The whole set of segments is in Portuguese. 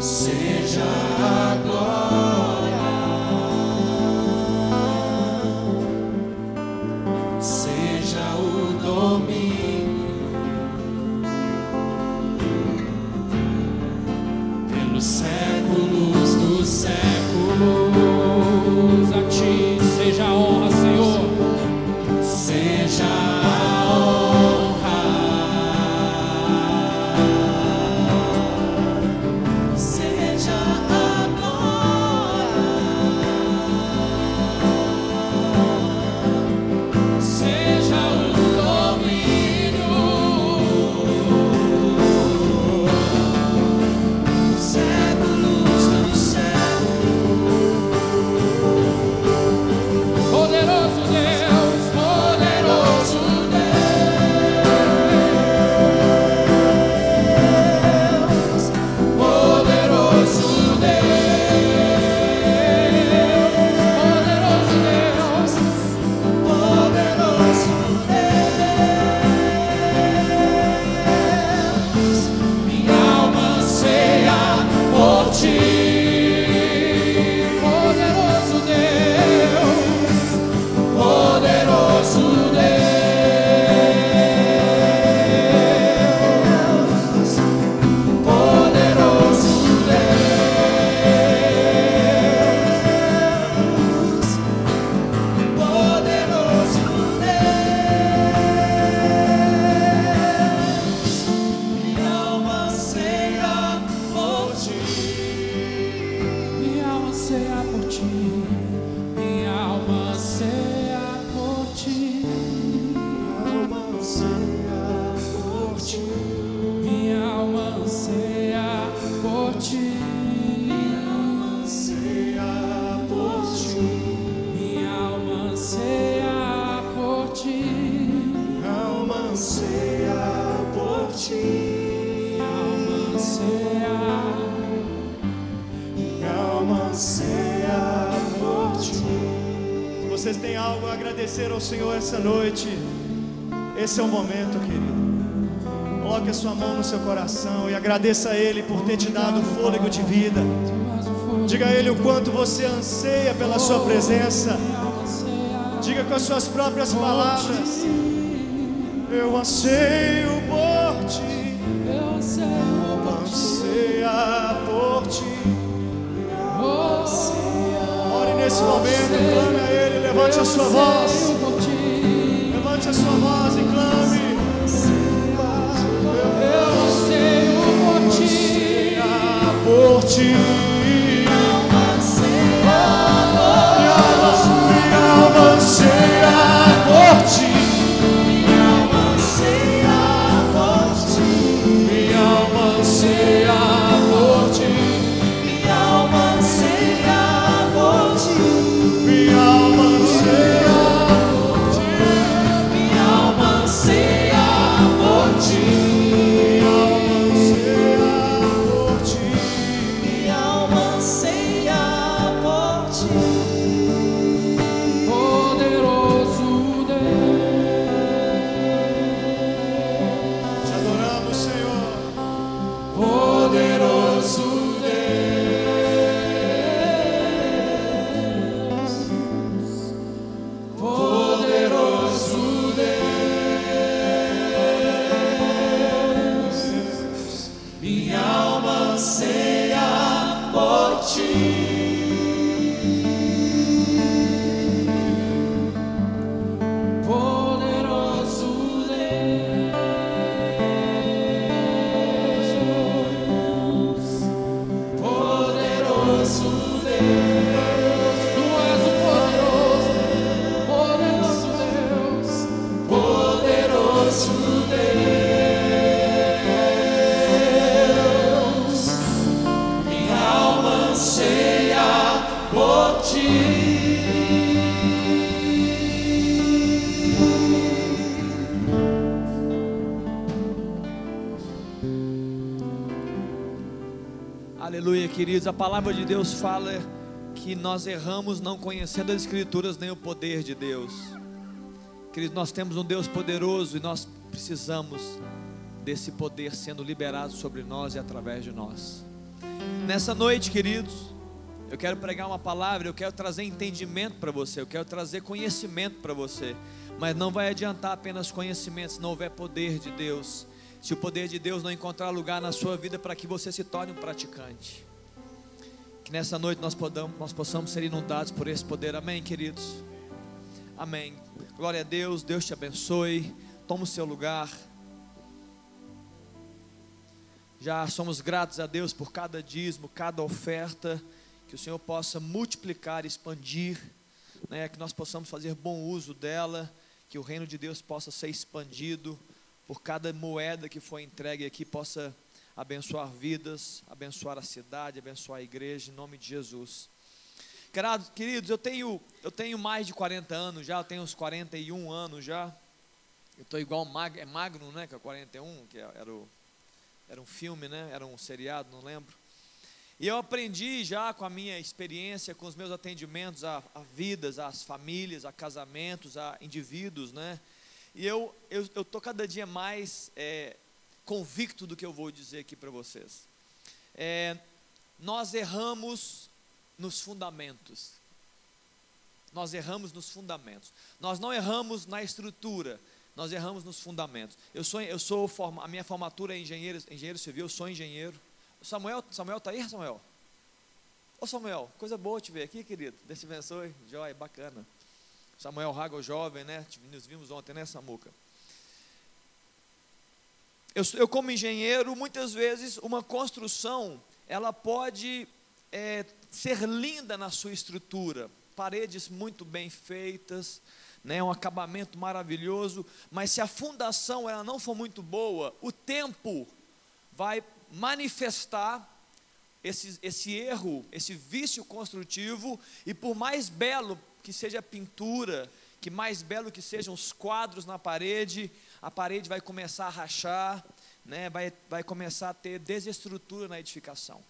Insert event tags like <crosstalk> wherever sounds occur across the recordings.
Seja a glória. Esse é o momento, querido. Coloque a sua mão no seu coração e agradeça a Ele por ter te dado fôlego de vida. Diga a Ele o quanto você anseia pela Sua presença. Diga com as suas próprias palavras: Eu anseio por Ti. Eu anseio por Ti. Ore nesse momento, clame a Ele, levante a sua voz. 去。a palavra de Deus fala que nós erramos não conhecendo as Escrituras nem o poder de Deus. Queridos, nós temos um Deus poderoso e nós precisamos desse poder sendo liberado sobre nós e através de nós. Nessa noite, queridos, eu quero pregar uma palavra, eu quero trazer entendimento para você, eu quero trazer conhecimento para você, mas não vai adiantar apenas conhecimento se não houver poder de Deus. Se o poder de Deus não encontrar lugar na sua vida para que você se torne um praticante. Que nessa noite nós, podamos, nós possamos ser inundados por esse poder. Amém, queridos? Amém. Glória a Deus, Deus te abençoe. Toma o seu lugar. Já somos gratos a Deus por cada dízimo, cada oferta. Que o Senhor possa multiplicar, expandir, né, que nós possamos fazer bom uso dela, que o reino de Deus possa ser expandido por cada moeda que foi entregue aqui, possa abençoar vidas, abençoar a cidade, abençoar a igreja, em nome de Jesus. Queridos, eu tenho, eu tenho mais de 40 anos já, eu tenho uns 41 anos já. Eu estou igual Mag, é Magno, né? Que é 41, que era, o, era um filme, né? Era um seriado, não lembro. E eu aprendi já com a minha experiência, com os meus atendimentos a, a vidas, às famílias, a casamentos, a indivíduos, né? E eu estou cada dia mais é, convicto do que eu vou dizer aqui para vocês. É, nós erramos nos fundamentos. Nós erramos nos fundamentos. Nós não erramos na estrutura, nós erramos nos fundamentos. Eu sou, eu sou a minha formatura é engenheiro, engenheiro civil, eu sou engenheiro. Samuel, Samuel está aí, Samuel? Ô Samuel, coisa boa te ver aqui, querido. Deus te abençoe. Joia, bacana. Samuel Rago, jovem, né? Nos vimos ontem, né, Samuca? Eu, eu, como engenheiro, muitas vezes uma construção, ela pode é, ser linda na sua estrutura, paredes muito bem feitas, né, um acabamento maravilhoso, mas se a fundação ela não for muito boa, o tempo vai manifestar esse, esse erro, esse vício construtivo, e por mais belo que seja a pintura, que mais belo que sejam os quadros na parede, a parede vai começar a rachar, né, vai, vai começar a ter desestrutura na edificação.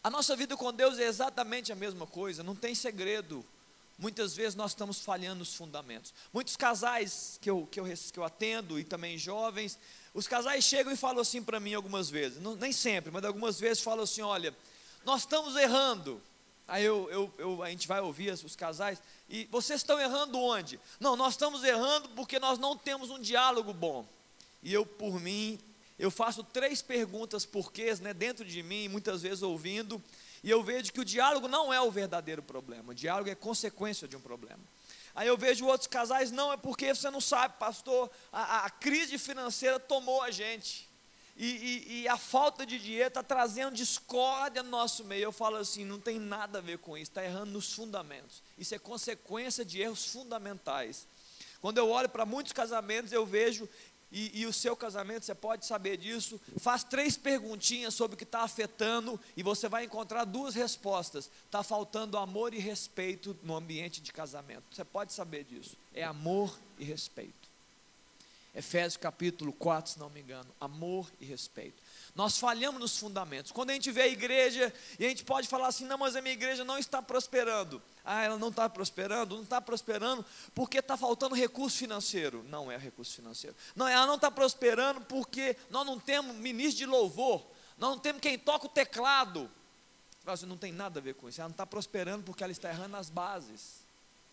A nossa vida com Deus é exatamente a mesma coisa, não tem segredo. Muitas vezes nós estamos falhando nos fundamentos. Muitos casais que eu, que eu, que eu atendo e também jovens, os casais chegam e falam assim para mim algumas vezes, não, nem sempre, mas algumas vezes falam assim: olha, nós estamos errando. Aí eu, eu, eu, a gente vai ouvir os casais, e vocês estão errando onde? Não, nós estamos errando porque nós não temos um diálogo bom. E eu, por mim, eu faço três perguntas porquês né, dentro de mim, muitas vezes ouvindo, e eu vejo que o diálogo não é o verdadeiro problema, o diálogo é consequência de um problema. Aí eu vejo outros casais, não, é porque você não sabe, pastor, a, a crise financeira tomou a gente. E, e, e, a falta de dinheiro está trazendo discórdia no nosso meio. Eu falo assim: não tem nada a ver com isso, está errando nos fundamentos. Isso é consequência de erros fundamentais. Quando eu olho para muitos casamentos, eu vejo, e, e, o seu casamento, você pode saber disso, faz três perguntinhas sobre o que está afetando, e você vai encontrar duas respostas. Está faltando amor e respeito no ambiente de casamento. Você pode saber disso. É amor e respeito. Efésios capítulo 4, se não me engano, amor e respeito. Nós falhamos nos fundamentos. Quando a gente vê a igreja e a gente pode falar assim: não, mas a minha igreja não está prosperando. Ah, ela não está prosperando? Não está prosperando porque está faltando recurso financeiro. Não é recurso financeiro. Não, ela não está prosperando porque nós não temos ministro de louvor. Nós não temos quem toca o teclado. Você não tem nada a ver com isso. Ela não está prosperando porque ela está errando nas bases.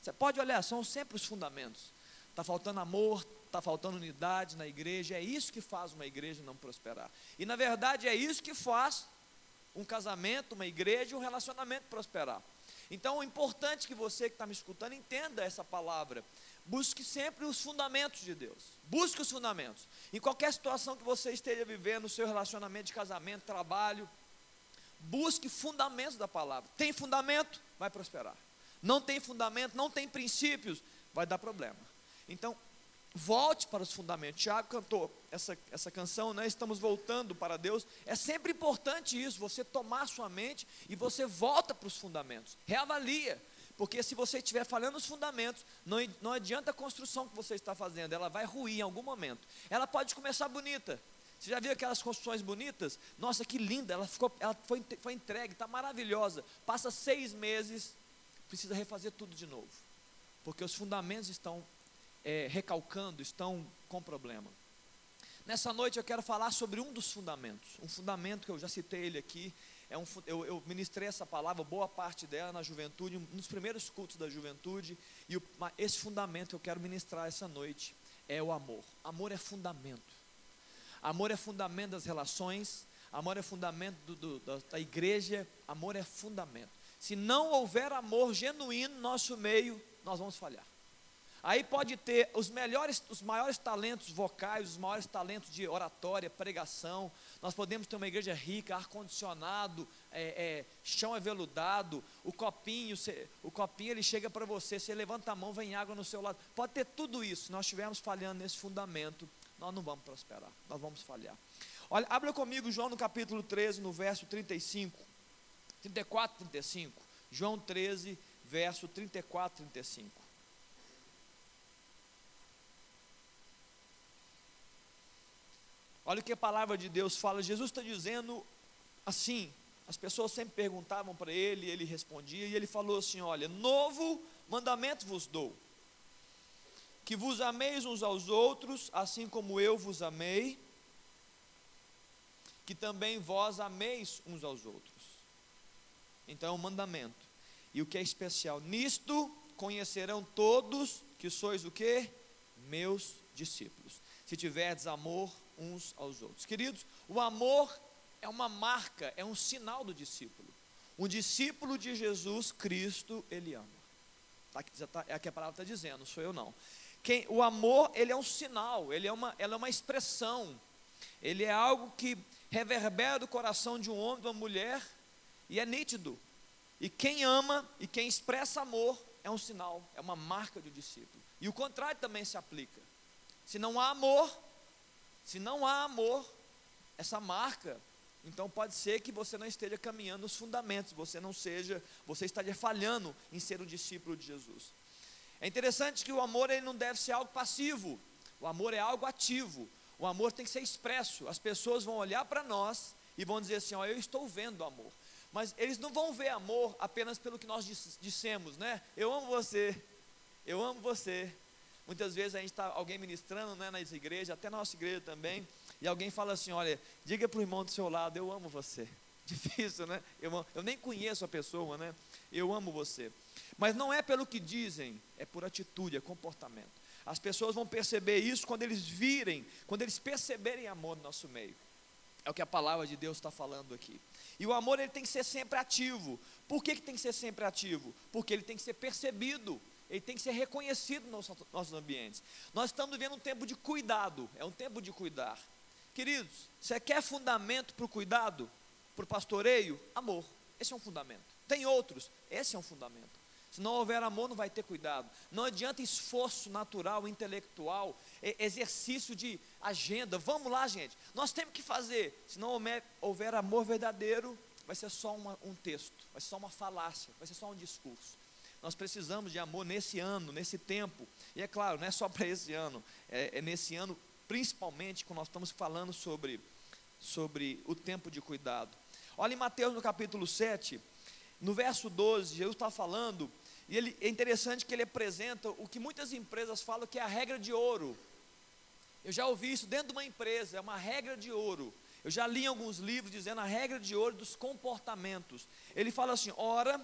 Você pode olhar, são sempre os fundamentos. Está faltando amor, está faltando unidade na igreja, é isso que faz uma igreja não prosperar. E na verdade é isso que faz um casamento, uma igreja, um relacionamento prosperar. Então é importante que você que está me escutando entenda essa palavra. Busque sempre os fundamentos de Deus. Busque os fundamentos. Em qualquer situação que você esteja vivendo, seu relacionamento de casamento, trabalho, busque fundamentos da palavra. Tem fundamento, vai prosperar. Não tem fundamento, não tem princípios, vai dar problema. Então, Volte para os fundamentos. Tiago cantou essa, essa canção, né? Estamos voltando para Deus. É sempre importante isso, você tomar sua mente e você volta para os fundamentos. Reavalia. Porque se você estiver falhando os fundamentos, não, não adianta a construção que você está fazendo, ela vai ruir em algum momento. Ela pode começar bonita. Você já viu aquelas construções bonitas? Nossa, que linda! Ela, ficou, ela foi, foi entregue, está maravilhosa. Passa seis meses, precisa refazer tudo de novo. Porque os fundamentos estão é, recalcando, estão com problema. Nessa noite eu quero falar sobre um dos fundamentos, um fundamento que eu já citei ele aqui. É um, eu, eu ministrei essa palavra, boa parte dela na juventude, um primeiros cultos da juventude, e o, esse fundamento que eu quero ministrar essa noite é o amor. Amor é fundamento. Amor é fundamento das relações, amor é fundamento do, do, da, da igreja, amor é fundamento. Se não houver amor genuíno no nosso meio, nós vamos falhar. Aí pode ter os melhores, os maiores talentos vocais, os maiores talentos de oratória, pregação. Nós podemos ter uma igreja rica, ar-condicionado, é, é, chão aveludado, o copinho, o copinho ele chega para você, você levanta a mão, vem água no seu lado. Pode ter tudo isso. Se nós estivermos falhando nesse fundamento, nós não vamos prosperar, nós vamos falhar. Olha, abra comigo João no capítulo 13, no verso 35, 34, 35. João 13, verso 34, 35. Olha o que a palavra de Deus fala. Jesus está dizendo assim. As pessoas sempre perguntavam para ele, ele respondia, e ele falou assim: Olha, novo mandamento vos dou, que vos ameis uns aos outros, assim como eu vos amei, que também vós ameis uns aos outros. Então é um mandamento. E o que é especial nisto, conhecerão todos que sois o que? Meus discípulos. Se tiverdes amor uns aos outros. Queridos, o amor é uma marca, é um sinal do discípulo. Um discípulo de Jesus Cristo, ele ama. Tá, tá, é o que a palavra está dizendo, sou eu não. Quem, o amor, ele é um sinal, ele é uma, ela é uma expressão. Ele é algo que reverbera do coração de um homem, de uma mulher, e é nítido. E quem ama e quem expressa amor é um sinal, é uma marca do discípulo. E o contrário também se aplica. Se não há amor, se não há amor, essa marca, então pode ser que você não esteja caminhando nos fundamentos, você não seja, você estaria falhando em ser um discípulo de Jesus. É interessante que o amor ele não deve ser algo passivo, o amor é algo ativo, o amor tem que ser expresso. As pessoas vão olhar para nós e vão dizer assim: ó, eu estou vendo amor. Mas eles não vão ver amor apenas pelo que nós dissemos, né? Eu amo você, eu amo você, Muitas vezes a gente está alguém ministrando né, nas igrejas, até na nossa igreja também, e alguém fala assim: olha, diga para o irmão do seu lado, eu amo você. <laughs> Difícil, né? Eu, eu nem conheço a pessoa, né? Eu amo você. Mas não é pelo que dizem, é por atitude, é comportamento. As pessoas vão perceber isso quando eles virem, quando eles perceberem amor no nosso meio. É o que a palavra de Deus está falando aqui. E o amor ele tem que ser sempre ativo. Por que, que tem que ser sempre ativo? Porque ele tem que ser percebido ele tem que ser reconhecido nos nossos ambientes. Nós estamos vivendo um tempo de cuidado, é um tempo de cuidar. Queridos, você quer fundamento para o cuidado, para o pastoreio? Amor, esse é um fundamento. Tem outros, esse é um fundamento. Se não houver amor, não vai ter cuidado. Não adianta esforço natural, intelectual, exercício de agenda. Vamos lá, gente. Nós temos que fazer. Se não houver amor verdadeiro, vai ser só uma, um texto, vai ser só uma falácia, vai ser só um discurso. Nós precisamos de amor nesse ano, nesse tempo. E é claro, não é só <laughs> para esse ano, é, é, nesse ano, principalmente, quando nós estamos falando sobre, sobre o tempo de cuidado. Olha em Mateus no capítulo 7, no verso 12, Jesus está falando, e ele, é interessante que ele apresenta o que muitas empresas falam que é a regra de ouro. Eu já ouvi isso dentro de uma empresa, é uma regra de ouro. Eu já li alguns livros dizendo a regra de ouro dos comportamentos. Ele fala assim: ora,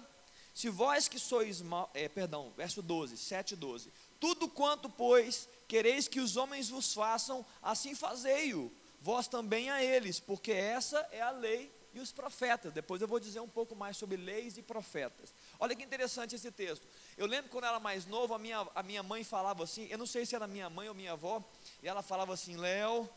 se vós que sois mal, é, perdão, verso 12, 7 12. Tudo quanto, pois, quereis que os homens vos façam, assim fazei-o, vós também a eles, porque essa é a lei e os profetas. Depois eu vou dizer um pouco mais sobre leis e profetas. Olha que interessante esse texto. Eu lembro quando eu era mais novo, a minha, a minha mãe falava assim, eu não sei se era minha mãe ou minha avó, e ela falava assim, Léo,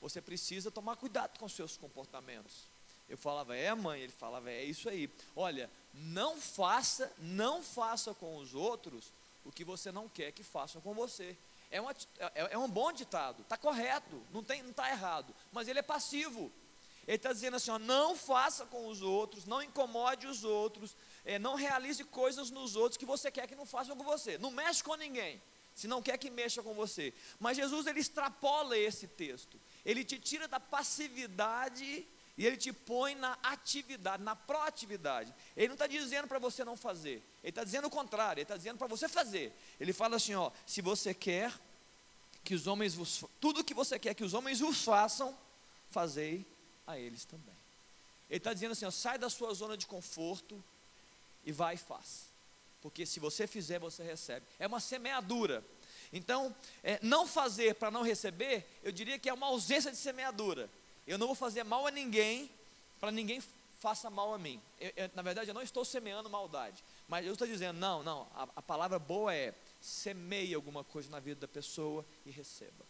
você precisa tomar cuidado com os seus comportamentos. Eu falava, é mãe, ele falava, é isso aí. Olha, não faça, não faça com os outros o que você não quer que façam com você. É, uma, é, é um bom ditado, está correto, não está errado, mas ele é passivo. Ele está dizendo assim: ó, não faça com os outros, não incomode os outros, é, não realize coisas nos outros que você quer que não façam com você. Não mexe com ninguém, se não quer que mexa com você. Mas Jesus ele extrapola esse texto, ele te tira da passividade e ele te põe na atividade, na proatividade. Ele não está dizendo para você não fazer. Ele está dizendo o contrário. Ele está dizendo para você fazer. Ele fala assim: ó, se você quer que os homens vos, tudo que você quer que os homens vos façam, fazei a eles também. Ele está dizendo assim: ó, sai da sua zona de conforto e vai e faz. Porque se você fizer, você recebe. É uma semeadura. Então, é, não fazer para não receber, eu diria que é uma ausência de semeadura. Eu não vou fazer mal a ninguém para ninguém faça mal a mim. Eu, eu, na verdade, eu não estou semeando maldade. Mas eu estou dizendo, não, não, a, a palavra boa é semeie alguma coisa na vida da pessoa e receba.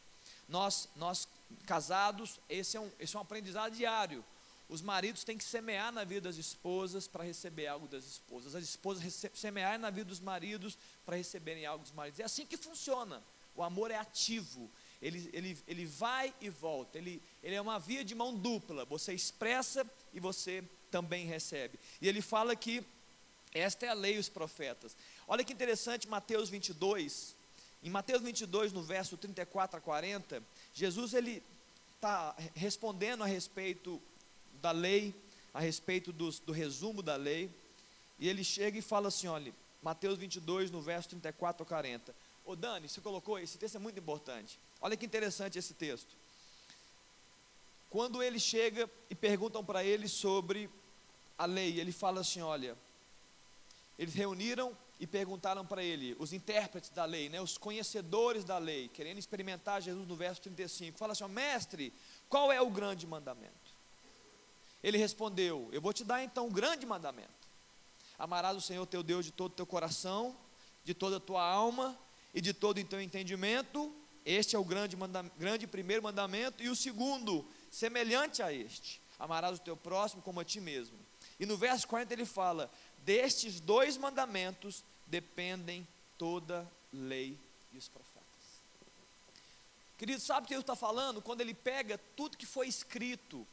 Nós, nós casados, esse é, um, esse é um aprendizado diário. Os maridos têm que semear na vida das esposas para receber algo das esposas. As esposas semear na vida dos maridos para receberem algo dos maridos. É assim que funciona. O amor é ativo. Ele, ele, ele vai e volta. Ele, ele é uma via de mão dupla. Você expressa e você também recebe. E ele fala que esta é a lei e os profetas. Olha que interessante, Mateus 22. Em Mateus 22, no verso 34 a 40, Jesus ele está respondendo a respeito da lei, a respeito dos, do resumo da lei, e ele chega e fala assim: olha, Mateus 22, no verso 34 a 40. Ô Dani, você colocou esse texto é muito importante. Olha que interessante esse texto. Quando ele chega e perguntam para ele sobre a lei, ele fala assim: olha, eles reuniram e perguntaram para ele, os intérpretes da lei, né, os conhecedores da lei, querendo experimentar Jesus no verso 35, fala assim: mestre, qual é o grande mandamento? Ele respondeu: Eu vou te dar então um grande mandamento. Amarás o Senhor teu Deus de todo o teu coração, de toda a tua alma e de todo o teu entendimento. Este é o grande, grande primeiro mandamento. E o segundo, semelhante a este: amarás o teu próximo como a ti mesmo. E no verso 40 ele fala: Destes dois mandamentos dependem toda lei e os profetas. Querido, sabe o que ele está falando? Quando ele pega tudo que foi escrito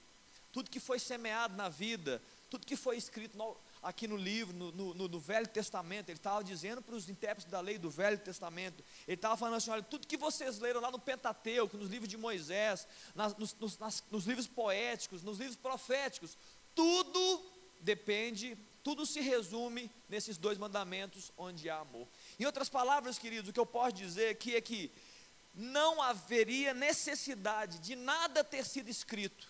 tudo que foi semeado na vida, tudo que foi escrito aqui no livro, no, no, no Velho Testamento, ele estava dizendo para os intérpretes da lei do Velho Testamento, ele estava falando assim: olha, tudo que vocês leram lá no Pentateuco, nos livros de Moisés, nas, nos, nas, nos livros poéticos, nos livros proféticos, tudo depende, tudo se resume nesses dois mandamentos onde há amor. Em outras palavras, queridos, o que eu posso dizer aqui é que não haveria necessidade de nada ter sido escrito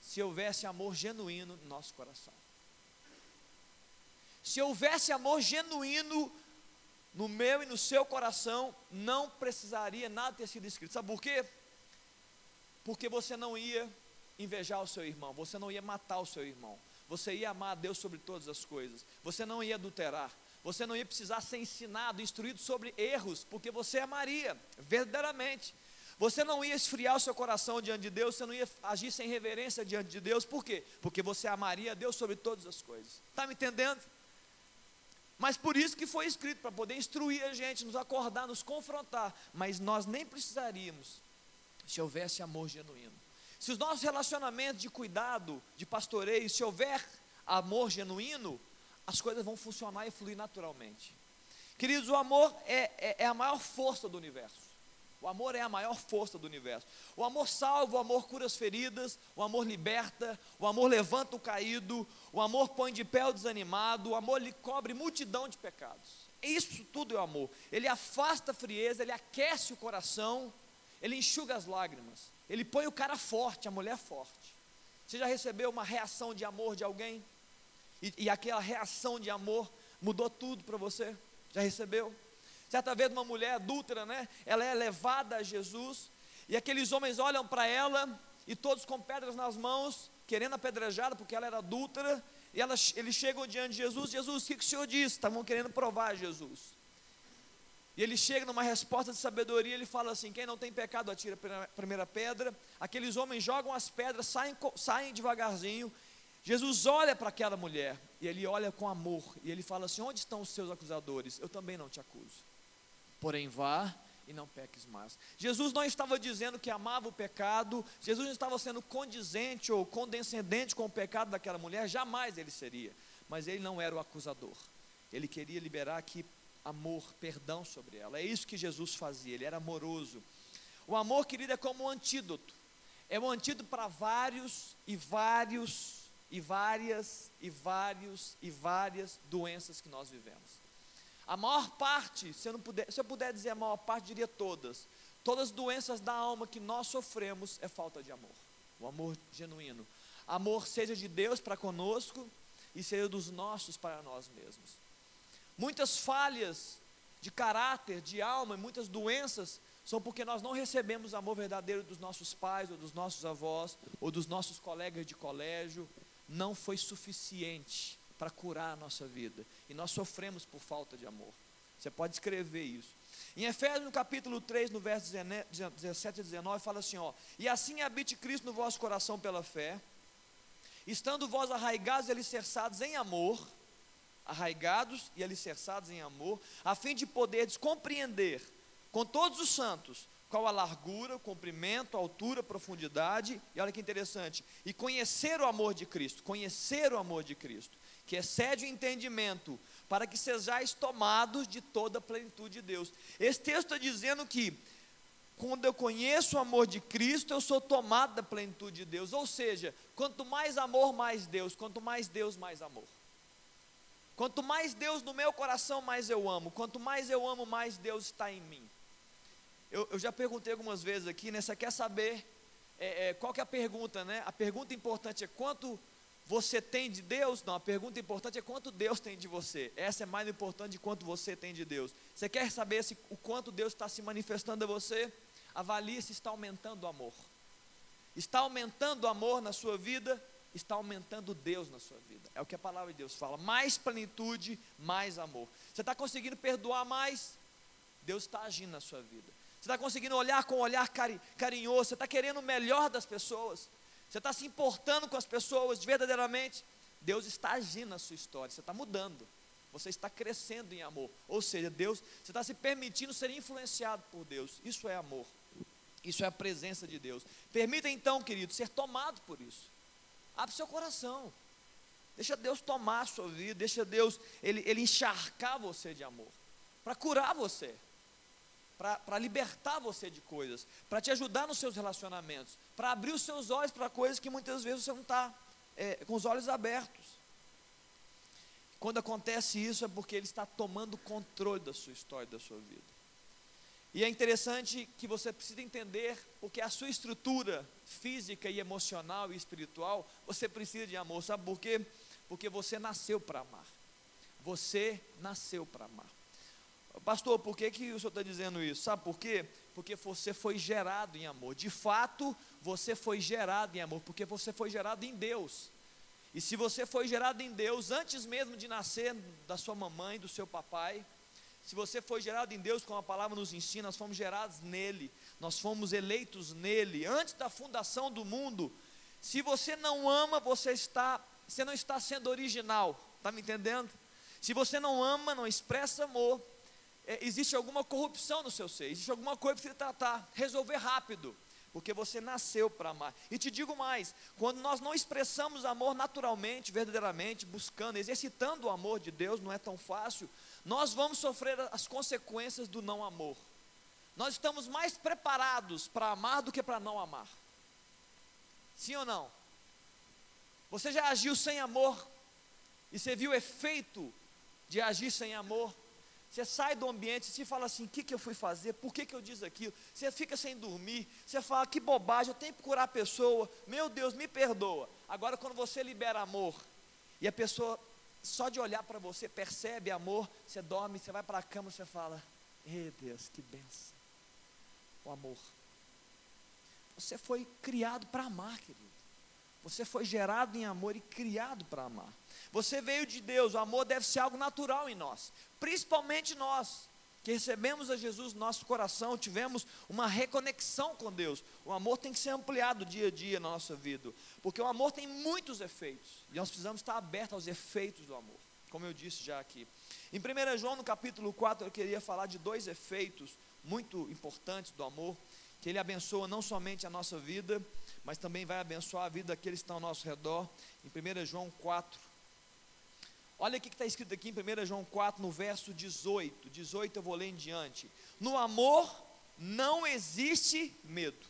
se houvesse amor genuíno no nosso coração. Se houvesse amor genuíno no meu e no seu coração, não precisaria nada ter sido escrito. Sabe por quê? Porque você não ia invejar o seu irmão, você não ia matar o seu irmão, você ia amar a Deus sobre todas as coisas, você não ia adulterar, você não ia precisar ser ensinado, instruído sobre erros, porque você amaria verdadeiramente. Você não ia esfriar o seu coração diante de Deus, você não ia agir sem reverência diante de Deus, por quê? Porque você amaria a Deus sobre todas as coisas. Está me entendendo? Mas por isso que foi escrito, para poder instruir a gente, nos acordar, nos confrontar. Mas nós nem precisaríamos se houvesse amor genuíno. Se os nossos relacionamentos de cuidado, de pastoreio, se houver amor genuíno, as coisas vão funcionar e fluir naturalmente. Queridos, o amor é, é, é a maior força do universo. O amor é a maior força do universo. O amor salva, o amor cura as feridas, o amor liberta, o amor levanta o caído, o amor põe de pé o desanimado, o amor lhe cobre multidão de pecados. Isso tudo é o amor. Ele afasta a frieza, ele aquece o coração, ele enxuga as lágrimas, ele põe o cara forte, a mulher forte. Você já recebeu uma reação de amor de alguém? E, e aquela reação de amor mudou tudo para você? Já recebeu? Certa vez uma mulher adúltera, né? Ela é levada a Jesus e aqueles homens olham para ela e todos com pedras nas mãos, querendo apedrejá-la porque ela era adúltera. E elas, eles chegam diante de Jesus, Jesus, o que, que o Senhor disse? Estavam querendo provar Jesus. E ele chega numa resposta de sabedoria, ele fala assim: quem não tem pecado atira a primeira pedra. Aqueles homens jogam as pedras, saem, saem devagarzinho. Jesus olha para aquela mulher e ele olha com amor e ele fala assim: onde estão os seus acusadores? Eu também não te acuso. Porém, vá e não peques mais. Jesus não estava dizendo que amava o pecado, Jesus não estava sendo condizente ou condescendente com o pecado daquela mulher, jamais ele seria. Mas ele não era o acusador. Ele queria liberar aqui amor, perdão sobre ela. É isso que Jesus fazia, ele era amoroso. O amor, querido, é como um antídoto. É um antídoto para vários e vários e várias e vários e várias doenças que nós vivemos. A maior parte, se eu, não puder, se eu puder dizer a maior parte, diria todas. todas as doenças da alma que nós sofremos é falta de amor. O amor genuíno. Amor seja de Deus para conosco e seja dos nossos para nós mesmos. Muitas falhas de caráter, de alma e muitas doenças são porque nós não recebemos amor verdadeiro dos nossos pais, ou dos nossos avós, ou dos nossos colegas de colégio. Não foi suficiente para curar a nossa vida. E nós sofremos por falta de amor. Você pode escrever isso. Em Efésios, no capítulo 3, no verso 17 e 19, fala assim: ó, E assim habite Cristo no vosso coração pela fé, estando vós arraigados e alicerçados em amor, arraigados e alicerçados em amor, a fim de poderes compreender com todos os santos qual a largura, o comprimento, a altura, a profundidade, e olha que interessante, e conhecer o amor de Cristo, conhecer o amor de Cristo, que excede o entendimento, para que sejais tomados de toda a plenitude de Deus. Esse texto está dizendo que, quando eu conheço o amor de Cristo, eu sou tomado da plenitude de Deus, ou seja, quanto mais amor, mais Deus, quanto mais Deus, mais amor. Quanto mais Deus no meu coração, mais eu amo. Quanto mais eu amo, mais Deus está em mim. Eu, eu já perguntei algumas vezes aqui, né? Você quer saber é, é, qual que é a pergunta, né? A pergunta importante é quanto você tem de Deus? Não, a pergunta importante é quanto Deus tem de você. Essa é mais importante de quanto você tem de Deus. Você quer saber se, o quanto Deus está se manifestando a você? Avalie se está aumentando o amor. Está aumentando o amor na sua vida? Está aumentando Deus na sua vida. É o que a palavra de Deus fala. Mais plenitude, mais amor. Você está conseguindo perdoar mais? Deus está agindo na sua vida. Você está conseguindo olhar com um olhar carinhoso, você está querendo o melhor das pessoas, você está se importando com as pessoas verdadeiramente. Deus está agindo na sua história, você está mudando, você está crescendo em amor. Ou seja, Deus, você está se permitindo ser influenciado por Deus. Isso é amor, isso é a presença de Deus. Permita então, querido, ser tomado por isso. Abre seu coração. Deixa Deus tomar a sua vida, deixa Deus ele, ele encharcar você de amor, para curar você para libertar você de coisas, para te ajudar nos seus relacionamentos, para abrir os seus olhos para coisas que muitas vezes você não está é, com os olhos abertos. Quando acontece isso é porque Ele está tomando controle da sua história, da sua vida. E é interessante que você precisa entender, porque a sua estrutura física e emocional e espiritual, você precisa de amor. Sabe por quê? Porque você nasceu para amar. Você nasceu para amar. Pastor, por que, que o senhor está dizendo isso? Sabe por quê? Porque você foi gerado em amor. De fato, você foi gerado em amor, porque você foi gerado em Deus. E se você foi gerado em Deus, antes mesmo de nascer da sua mamãe, do seu papai, se você foi gerado em Deus, como a palavra nos ensina, nós fomos gerados nele, nós fomos eleitos nele, antes da fundação do mundo. Se você não ama, você está, você não está sendo original, está me entendendo? Se você não ama, não expressa amor, é, existe alguma corrupção no seu ser, existe alguma coisa que você tratar, resolver rápido, porque você nasceu para amar. E te digo mais: quando nós não expressamos amor naturalmente, verdadeiramente, buscando, exercitando o amor de Deus, não é tão fácil, nós vamos sofrer as consequências do não amor. Nós estamos mais preparados para amar do que para não amar. Sim ou não? Você já agiu sem amor e você viu o efeito de agir sem amor? Você sai do ambiente, você fala assim: o que, que eu fui fazer? Por que, que eu disse aquilo? Você fica sem dormir, você fala: que bobagem, eu tenho que curar a pessoa, meu Deus, me perdoa. Agora, quando você libera amor, e a pessoa, só de olhar para você, percebe amor, você dorme, você vai para a cama, você fala: ei Deus, que benção, o amor. Você foi criado para amar, querido. Você foi gerado em amor e criado para amar. Você veio de Deus, o amor deve ser algo natural em nós, principalmente nós que recebemos a Jesus no nosso coração, tivemos uma reconexão com Deus. O amor tem que ser ampliado dia a dia na nossa vida, porque o amor tem muitos efeitos, e nós precisamos estar abertos aos efeitos do amor, como eu disse já aqui. Em 1 João, no capítulo 4, eu queria falar de dois efeitos muito importantes do amor, que ele abençoa não somente a nossa vida, mas também vai abençoar a vida daqueles que estão ao nosso redor. Em 1 João 4, Olha o que está escrito aqui em 1 João 4, no verso 18. 18 eu vou ler em diante. No amor não existe medo.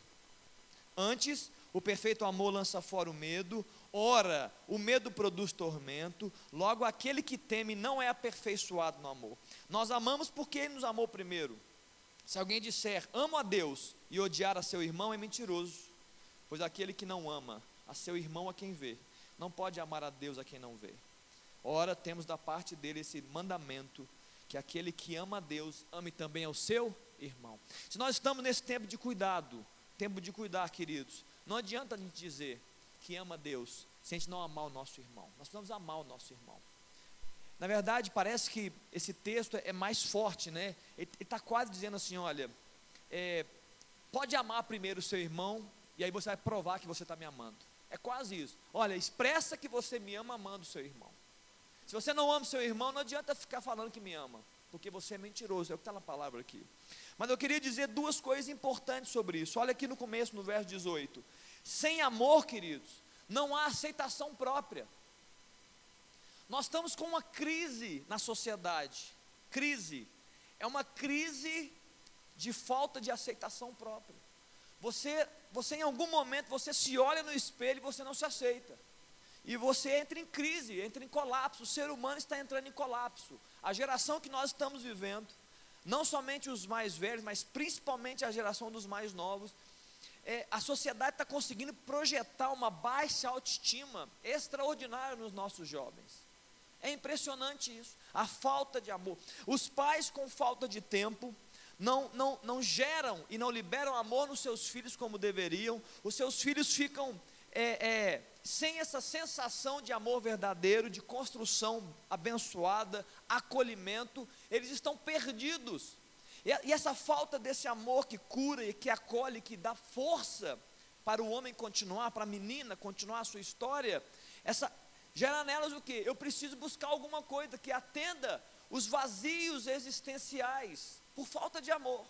Antes, o perfeito amor lança fora o medo. Ora, o medo produz tormento. Logo, aquele que teme não é aperfeiçoado no amor. Nós amamos porque ele nos amou primeiro. Se alguém disser amo a Deus e odiar a seu irmão, é mentiroso, pois aquele que não ama a seu irmão a quem vê, não pode amar a Deus a quem não vê. Ora, temos da parte dele esse mandamento que aquele que ama a Deus ame também ao seu irmão. Se nós estamos nesse tempo de cuidado, tempo de cuidar, queridos, não adianta a gente dizer que ama a Deus se a gente não amar o nosso irmão. Nós precisamos amar o nosso irmão. Na verdade, parece que esse texto é mais forte, né? Ele está quase dizendo assim: olha, é, pode amar primeiro o seu irmão, e aí você vai provar que você está me amando. É quase isso. Olha, expressa que você me ama amando seu irmão. Se você não ama seu irmão, não adianta ficar falando que me ama, porque você é mentiroso, é o que está na palavra aqui. Mas eu queria dizer duas coisas importantes sobre isso. Olha aqui no começo, no verso 18. Sem amor, queridos, não há aceitação própria. Nós estamos com uma crise na sociedade. Crise. É uma crise de falta de aceitação própria. Você, você em algum momento, você se olha no espelho e você não se aceita. E você entra em crise, entra em colapso. O ser humano está entrando em colapso. A geração que nós estamos vivendo, não somente os mais velhos, mas principalmente a geração dos mais novos, é, a sociedade está conseguindo projetar uma baixa autoestima extraordinária nos nossos jovens. É impressionante isso, a falta de amor. Os pais com falta de tempo não, não, não geram e não liberam amor nos seus filhos como deveriam, os seus filhos ficam é, é, sem essa sensação de amor verdadeiro, de construção abençoada, acolhimento, eles estão perdidos. E, e essa falta desse amor que cura e que acolhe, que dá força para o homem continuar, para a menina continuar a sua história, essa, gera nelas o que? Eu preciso buscar alguma coisa que atenda os vazios existenciais por falta de amor.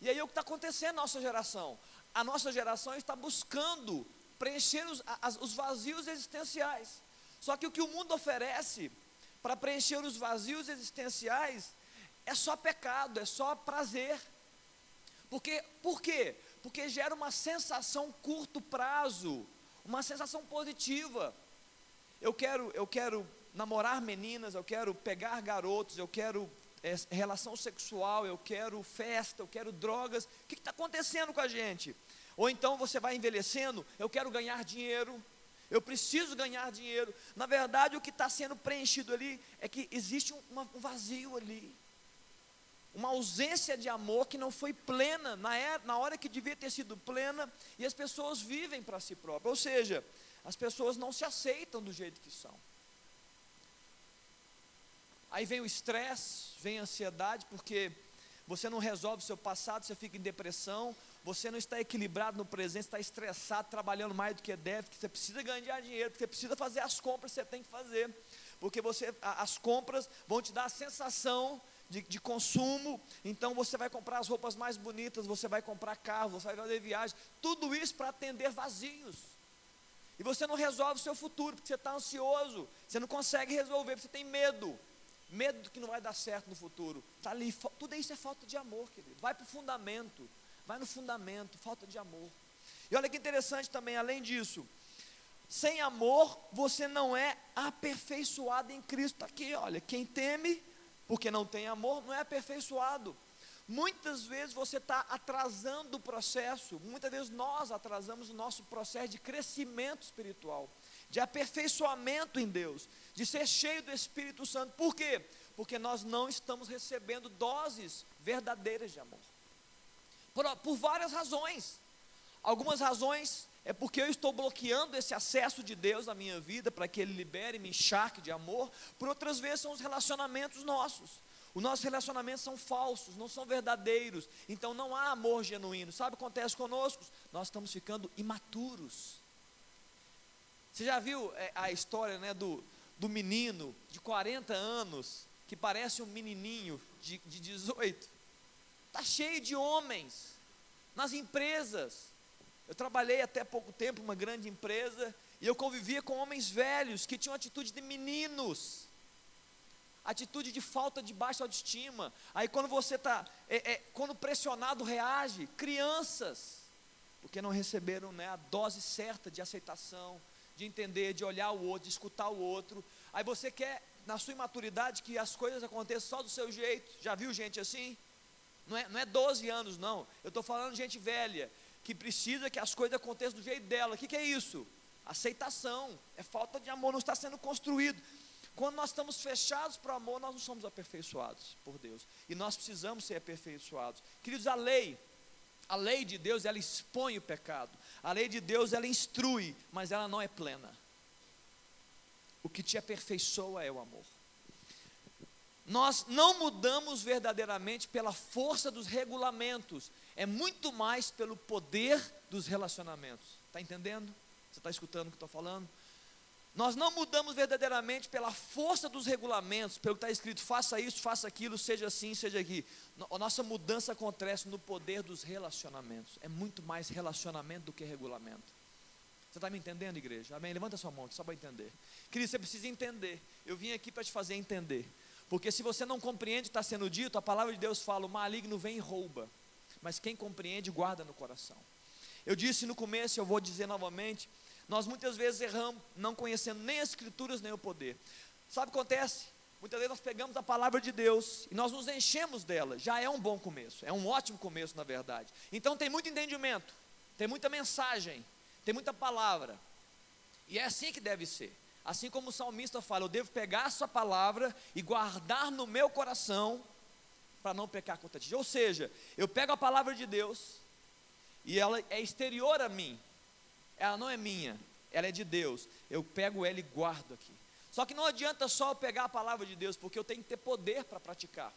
E aí o que está acontecendo na nossa geração? A nossa geração está buscando preencher os, as, os vazios existenciais. Só que o que o mundo oferece para preencher os vazios existenciais é só pecado, é só prazer. Porque, por quê? Porque gera uma sensação curto prazo, uma sensação positiva eu quero, eu quero namorar meninas, eu quero pegar garotos, eu quero é, relação sexual, eu quero festa, eu quero drogas. O que está acontecendo com a gente? Ou então você vai envelhecendo, eu quero ganhar dinheiro, eu preciso ganhar dinheiro. Na verdade, o que está sendo preenchido ali é que existe um, um vazio ali. Uma ausência de amor que não foi plena, na, era, na hora que devia ter sido plena, e as pessoas vivem para si próprias. Ou seja, as pessoas não se aceitam do jeito que são. Aí vem o estresse, vem a ansiedade, porque você não resolve o seu passado, você fica em depressão, você não está equilibrado no presente, está estressado, trabalhando mais do que deve, você precisa ganhar dinheiro, você precisa fazer as compras que você tem que fazer, porque você, as compras vão te dar a sensação de, de, consumo, então você vai comprar as roupas mais bonitas, você vai comprar carro, você vai fazer viagem, tudo isso para atender vazios. E você não resolve o seu futuro, porque você está ansioso, você não consegue resolver, porque você tem medo. Medo do que não vai dar certo no futuro. Está ali, tudo isso é falta de amor, querido. Vai para o fundamento, vai no fundamento, falta de amor. E olha que interessante também, além disso, sem amor você não é aperfeiçoado em Cristo. Está aqui, olha, quem teme, porque não tem amor, não é aperfeiçoado. Muitas vezes você está atrasando o processo, muitas vezes nós atrasamos o nosso processo de crescimento espiritual, de aperfeiçoamento em Deus, de ser cheio do Espírito Santo. Por quê? Porque nós não estamos recebendo doses verdadeiras de amor. Por, por várias razões. Algumas razões é porque eu estou bloqueando esse acesso de Deus na minha vida para que Ele libere, me encharque de amor. Por outras vezes são os relacionamentos nossos. Os nossos relacionamentos são falsos, não são verdadeiros. Então não há amor genuíno. Sabe o que acontece conosco? Nós estamos ficando imaturos. Você já viu é, a história né, do, do menino de 40 anos, que parece um menininho de, de 18? Está cheio de homens nas empresas. Eu trabalhei até pouco tempo em uma grande empresa e eu convivia com homens velhos que tinham atitude de meninos atitude de falta de baixa autoestima. Aí quando você está, é, é, quando pressionado reage, crianças, porque não receberam né, a dose certa de aceitação, de entender, de olhar o outro, de escutar o outro. Aí você quer, na sua imaturidade, que as coisas aconteçam só do seu jeito. Já viu gente assim? Não é, não é 12 anos, não. Eu estou falando gente velha, que precisa que as coisas aconteçam do jeito dela. O que, que é isso? Aceitação. É falta de amor, não está sendo construído. Quando nós estamos fechados para o amor, nós não somos aperfeiçoados por Deus. E nós precisamos ser aperfeiçoados. Queridos, a lei, a lei de Deus, ela expõe o pecado. A lei de Deus, ela instrui, mas ela não é plena. O que te aperfeiçoa é o amor. Nós não mudamos verdadeiramente pela força dos regulamentos, é muito mais pelo poder dos relacionamentos. Está entendendo? Você está escutando o que estou falando? Nós não mudamos verdadeiramente pela força dos regulamentos, pelo que está escrito, faça isso, faça aquilo, seja assim, seja aqui. A nossa mudança acontece no poder dos relacionamentos. É muito mais relacionamento do que regulamento. Você está me entendendo, igreja? Amém? Levanta sua mão só para entender. Querido, você precisa entender. Eu vim aqui para te fazer entender. Porque se você não compreende o que está sendo dito, a palavra de Deus fala: o maligno vem e rouba. Mas quem compreende, guarda no coração. Eu disse no começo, eu vou dizer novamente: nós muitas vezes erramos, não conhecendo nem as escrituras, nem o poder. Sabe o que acontece? Muitas vezes nós pegamos a palavra de Deus e nós nos enchemos dela. Já é um bom começo, é um ótimo começo, na verdade. Então tem muito entendimento, tem muita mensagem, tem muita palavra. E é assim que deve ser. Assim como o salmista fala, eu devo pegar a sua palavra e guardar no meu coração para não pecar contra ti. Ou seja, eu pego a palavra de Deus e ela é exterior a mim. Ela não é minha, ela é de Deus. Eu pego ela e guardo aqui. Só que não adianta só eu pegar a palavra de Deus, porque eu tenho que ter poder para praticar.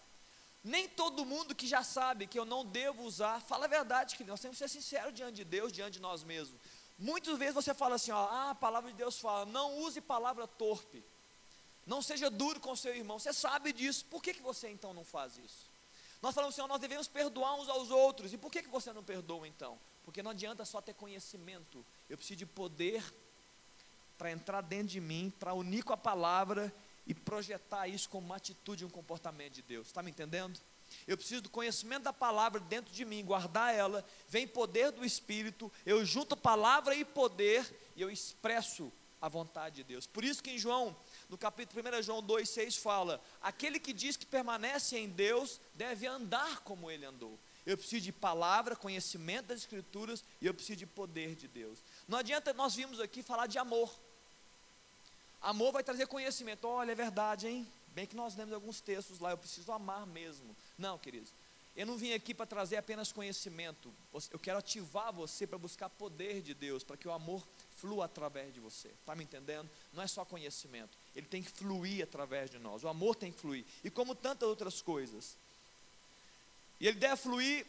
Nem todo mundo que já sabe que eu não devo usar, fala a verdade, que nós temos que ser sinceros diante de Deus, diante de nós mesmos. Muitas vezes você fala assim, ó, ah, a palavra de Deus fala, não use palavra torpe. Não seja duro com seu irmão. Você sabe disso. Por que, que você então não faz isso? Nós falamos assim, ó, nós devemos perdoar uns aos outros. E por que, que você não perdoa então? Porque não adianta só ter conhecimento. Eu preciso de poder para entrar dentro de mim, para unir com a palavra e projetar isso como uma atitude e um comportamento de Deus. Está me entendendo? Eu preciso do conhecimento da palavra dentro de mim, guardar ela. Vem poder do Espírito, eu junto palavra e poder e eu expresso a vontade de Deus. Por isso que em João, no capítulo 1 João 2,6 fala: aquele que diz que permanece em Deus deve andar como ele andou. Eu preciso de palavra, conhecimento das Escrituras e eu preciso de poder de Deus. Não adianta nós vimos aqui falar de amor. Amor vai trazer conhecimento. Olha, é verdade, hein? Bem que nós lemos alguns textos lá, eu preciso amar mesmo. Não, queridos, eu não vim aqui para trazer apenas conhecimento, eu quero ativar você para buscar poder de Deus, para que o amor flua através de você. Está me entendendo? Não é só conhecimento, ele tem que fluir através de nós. O amor tem que fluir, e como tantas outras coisas. E ele deve fluir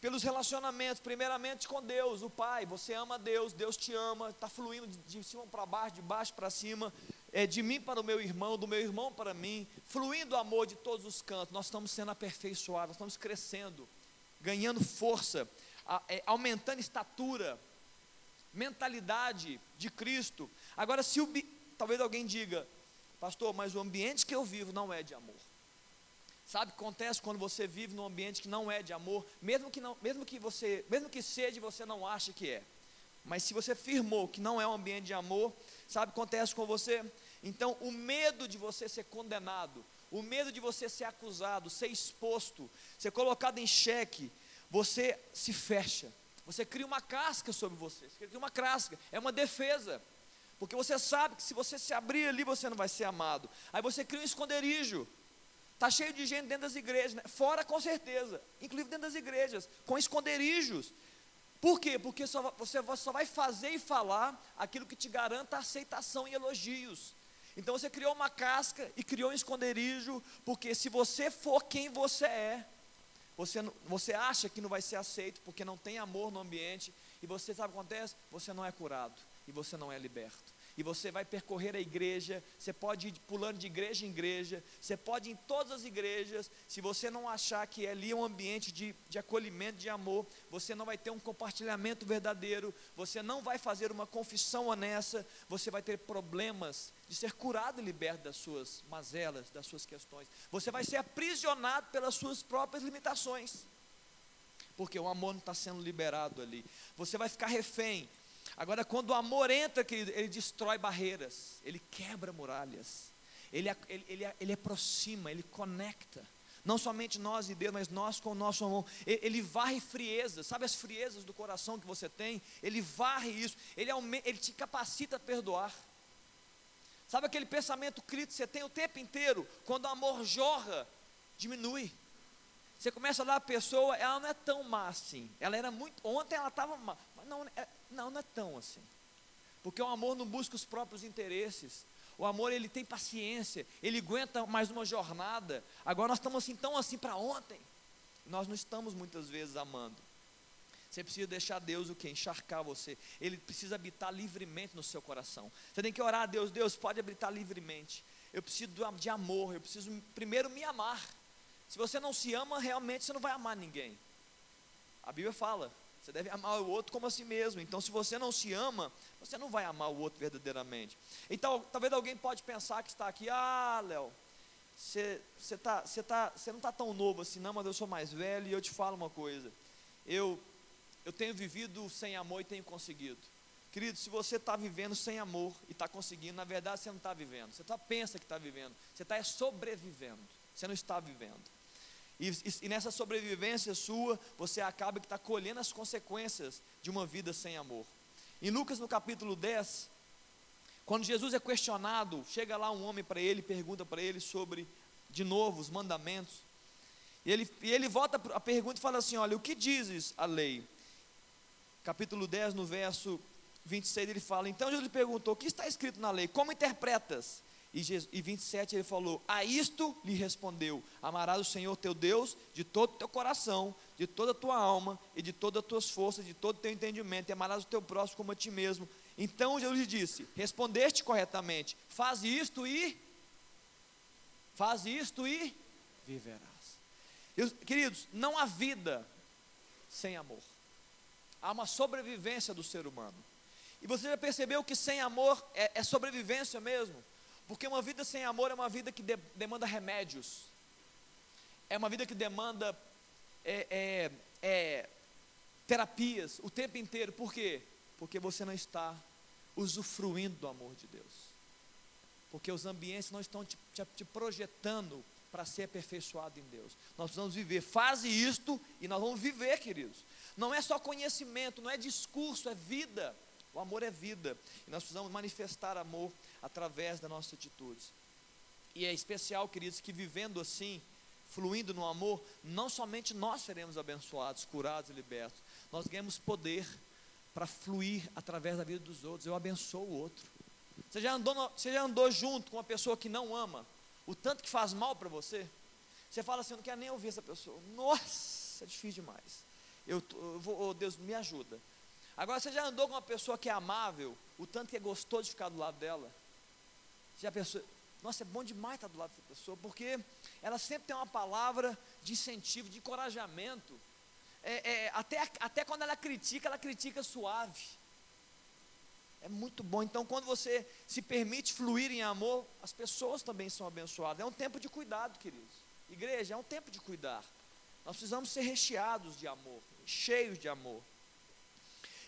pelos relacionamentos, primeiramente com Deus, o Pai. Você ama Deus, Deus te ama, está fluindo de cima para baixo, de baixo para cima é, de mim para o meu irmão, do meu irmão para mim, fluindo o amor de todos os cantos, nós estamos sendo aperfeiçoados, estamos crescendo, ganhando força, é, aumentando estatura, mentalidade de Cristo. Agora, se o, talvez alguém diga, pastor, mas o ambiente que eu vivo não é de amor. Sabe o que acontece quando você vive num ambiente que não é de amor, mesmo que não, mesmo que você, mesmo que seja, você não acha que é. Mas se você firmou que não é um ambiente de amor, sabe o que acontece com você? Então, o medo de você ser condenado, o medo de você ser acusado, ser exposto, ser colocado em xeque, você se fecha. Você cria uma casca sobre você, você cria uma casca, é uma defesa. Porque você sabe que se você se abrir ali, você não vai ser amado. Aí você cria um esconderijo. Está cheio de gente dentro das igrejas, né? fora com certeza, inclusive dentro das igrejas, com esconderijos. Por quê? Porque só, você só vai fazer e falar aquilo que te garanta aceitação e elogios. Então você criou uma casca e criou um esconderijo, porque se você for quem você é, você, você acha que não vai ser aceito porque não tem amor no ambiente, e você sabe o que acontece? Você não é curado e você não é liberto e você vai percorrer a igreja, você pode ir pulando de igreja em igreja, você pode ir em todas as igrejas, se você não achar que ali é um ambiente de, de acolhimento, de amor, você não vai ter um compartilhamento verdadeiro, você não vai fazer uma confissão honesta, você vai ter problemas de ser curado e liberto das suas mazelas, das suas questões, você vai ser aprisionado pelas suas próprias limitações porque o amor não está sendo liberado ali. Você vai ficar refém Agora, quando o amor entra, querido, ele destrói barreiras, ele quebra muralhas, ele, ele, ele, ele aproxima, ele conecta. Não somente nós e Deus, mas nós com o nosso amor. Ele varre friezas, sabe as friezas do coração que você tem? Ele varre isso, ele, ele te capacita a perdoar. Sabe aquele pensamento crítico que você tem o tempo inteiro? Quando o amor jorra, diminui. Você começa lá, a pessoa, ela não é tão má assim. Ela era muito. Ontem ela estava não, é, não, não é tão assim. Porque o amor não busca os próprios interesses. O amor ele tem paciência, ele aguenta mais uma jornada. Agora nós estamos assim tão assim para ontem. Nós não estamos muitas vezes amando. Você precisa deixar Deus o que? Encharcar você. Ele precisa habitar livremente no seu coração. Você tem que orar a Deus, Deus pode habitar livremente. Eu preciso de amor, eu preciso primeiro me amar. Se você não se ama, realmente você não vai amar ninguém. A Bíblia fala, você deve amar o outro como a si mesmo. Então, se você não se ama, você não vai amar o outro verdadeiramente. Então, talvez alguém pode pensar que está aqui, ah, Léo, você, você, tá, você, tá, você não está tão novo assim, não, mas eu sou mais velho e eu te falo uma coisa. Eu, eu tenho vivido sem amor e tenho conseguido. Querido, se você está vivendo sem amor e está conseguindo, na verdade você não está vivendo. Você só pensa que está vivendo. Você está sobrevivendo. Você não está vivendo. E, e, nessa sobrevivência sua, você acaba que está colhendo as consequências de uma vida sem amor. Em Lucas no capítulo 10, quando Jesus é questionado, chega lá um homem para ele, pergunta para ele sobre, de novo, os mandamentos. E ele, e ele volta a pergunta e fala assim: Olha, o que dizes a lei? Capítulo 10, no verso 26, ele fala: Então Jesus lhe perguntou: O que está escrito na lei? Como interpretas? E, Jesus, e 27 ele falou: A isto lhe respondeu: Amarás o Senhor teu Deus de todo o teu coração, de toda a tua alma e de todas as tuas forças, de todo o teu entendimento, e amarás o teu próximo como a ti mesmo. Então Jesus lhe disse: Respondeste corretamente, faz isto e faz isto e viverás. queridos, não há vida sem amor. Há uma sobrevivência do ser humano. E você já percebeu que sem amor é, é sobrevivência mesmo? Porque uma vida sem amor é uma vida que de, demanda remédios, é uma vida que demanda é, é, é, terapias o tempo inteiro. Por quê? Porque você não está usufruindo do amor de Deus. Porque os ambientes não estão te, te, te projetando para ser aperfeiçoado em Deus. Nós precisamos viver. Faze isto e nós vamos viver, queridos. Não é só conhecimento, não é discurso, é vida. O amor é vida. E nós precisamos manifestar amor através das nossas atitudes. E é especial, queridos, que vivendo assim, fluindo no amor, não somente nós seremos abençoados, curados e libertos, nós ganhamos poder para fluir através da vida dos outros. Eu abençoo o outro. Você já, andou você já andou junto com uma pessoa que não ama, o tanto que faz mal para você? Você fala assim: eu não quero nem ouvir essa pessoa. Nossa, é difícil demais. Eu, eu vou, oh, Deus, me ajuda. Agora, você já andou com uma pessoa que é amável, o tanto que é gostoso de ficar do lado dela? Você já pensou, nossa, é bom demais estar do lado dessa pessoa, porque ela sempre tem uma palavra de incentivo, de encorajamento. É, é, até, até quando ela critica, ela critica suave. É muito bom. Então, quando você se permite fluir em amor, as pessoas também são abençoadas. É um tempo de cuidado, queridos. Igreja, é um tempo de cuidar. Nós precisamos ser recheados de amor, cheios de amor.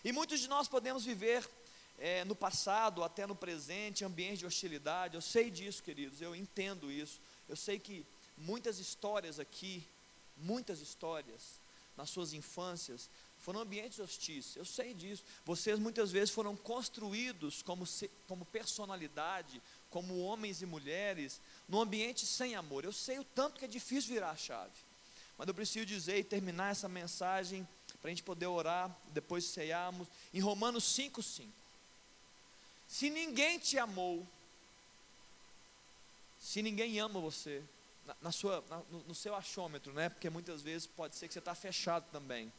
E muitos de nós podemos viver é, no passado, até no presente, ambientes de hostilidade. Eu sei disso, queridos, eu entendo isso. Eu sei que muitas histórias aqui, muitas histórias nas suas infâncias, foram ambientes hostis. Eu sei disso. Vocês muitas vezes foram construídos como, como personalidade, como homens e mulheres, num ambiente sem amor. Eu sei o tanto que é difícil virar a chave. Mas eu preciso dizer e terminar essa mensagem para a gente poder orar, depois ceiarmos, em Romanos 5,5. Se ninguém te amou, se ninguém ama você, na, na sua, na, no, no, seu achômetro, né? Porque muitas vezes pode ser que você está fechado também.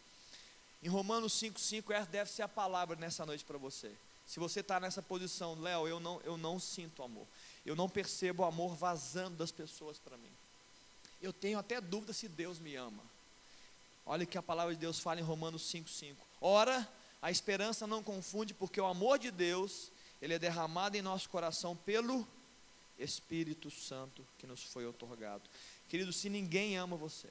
Em Romanos 5,5, essa deve ser a palavra nessa noite para você. Se você está nessa posição, Léo, eu não, eu não sinto amor. Eu não percebo o amor vazando das pessoas para mim. Eu tenho até dúvida se Deus me ama. Olha o que a palavra de Deus fala em Romanos 5,5. Ora, a esperança não confunde, porque o amor de Deus ele é derramado em nosso coração pelo Espírito Santo que nos foi otorgado. Querido, se ninguém ama você,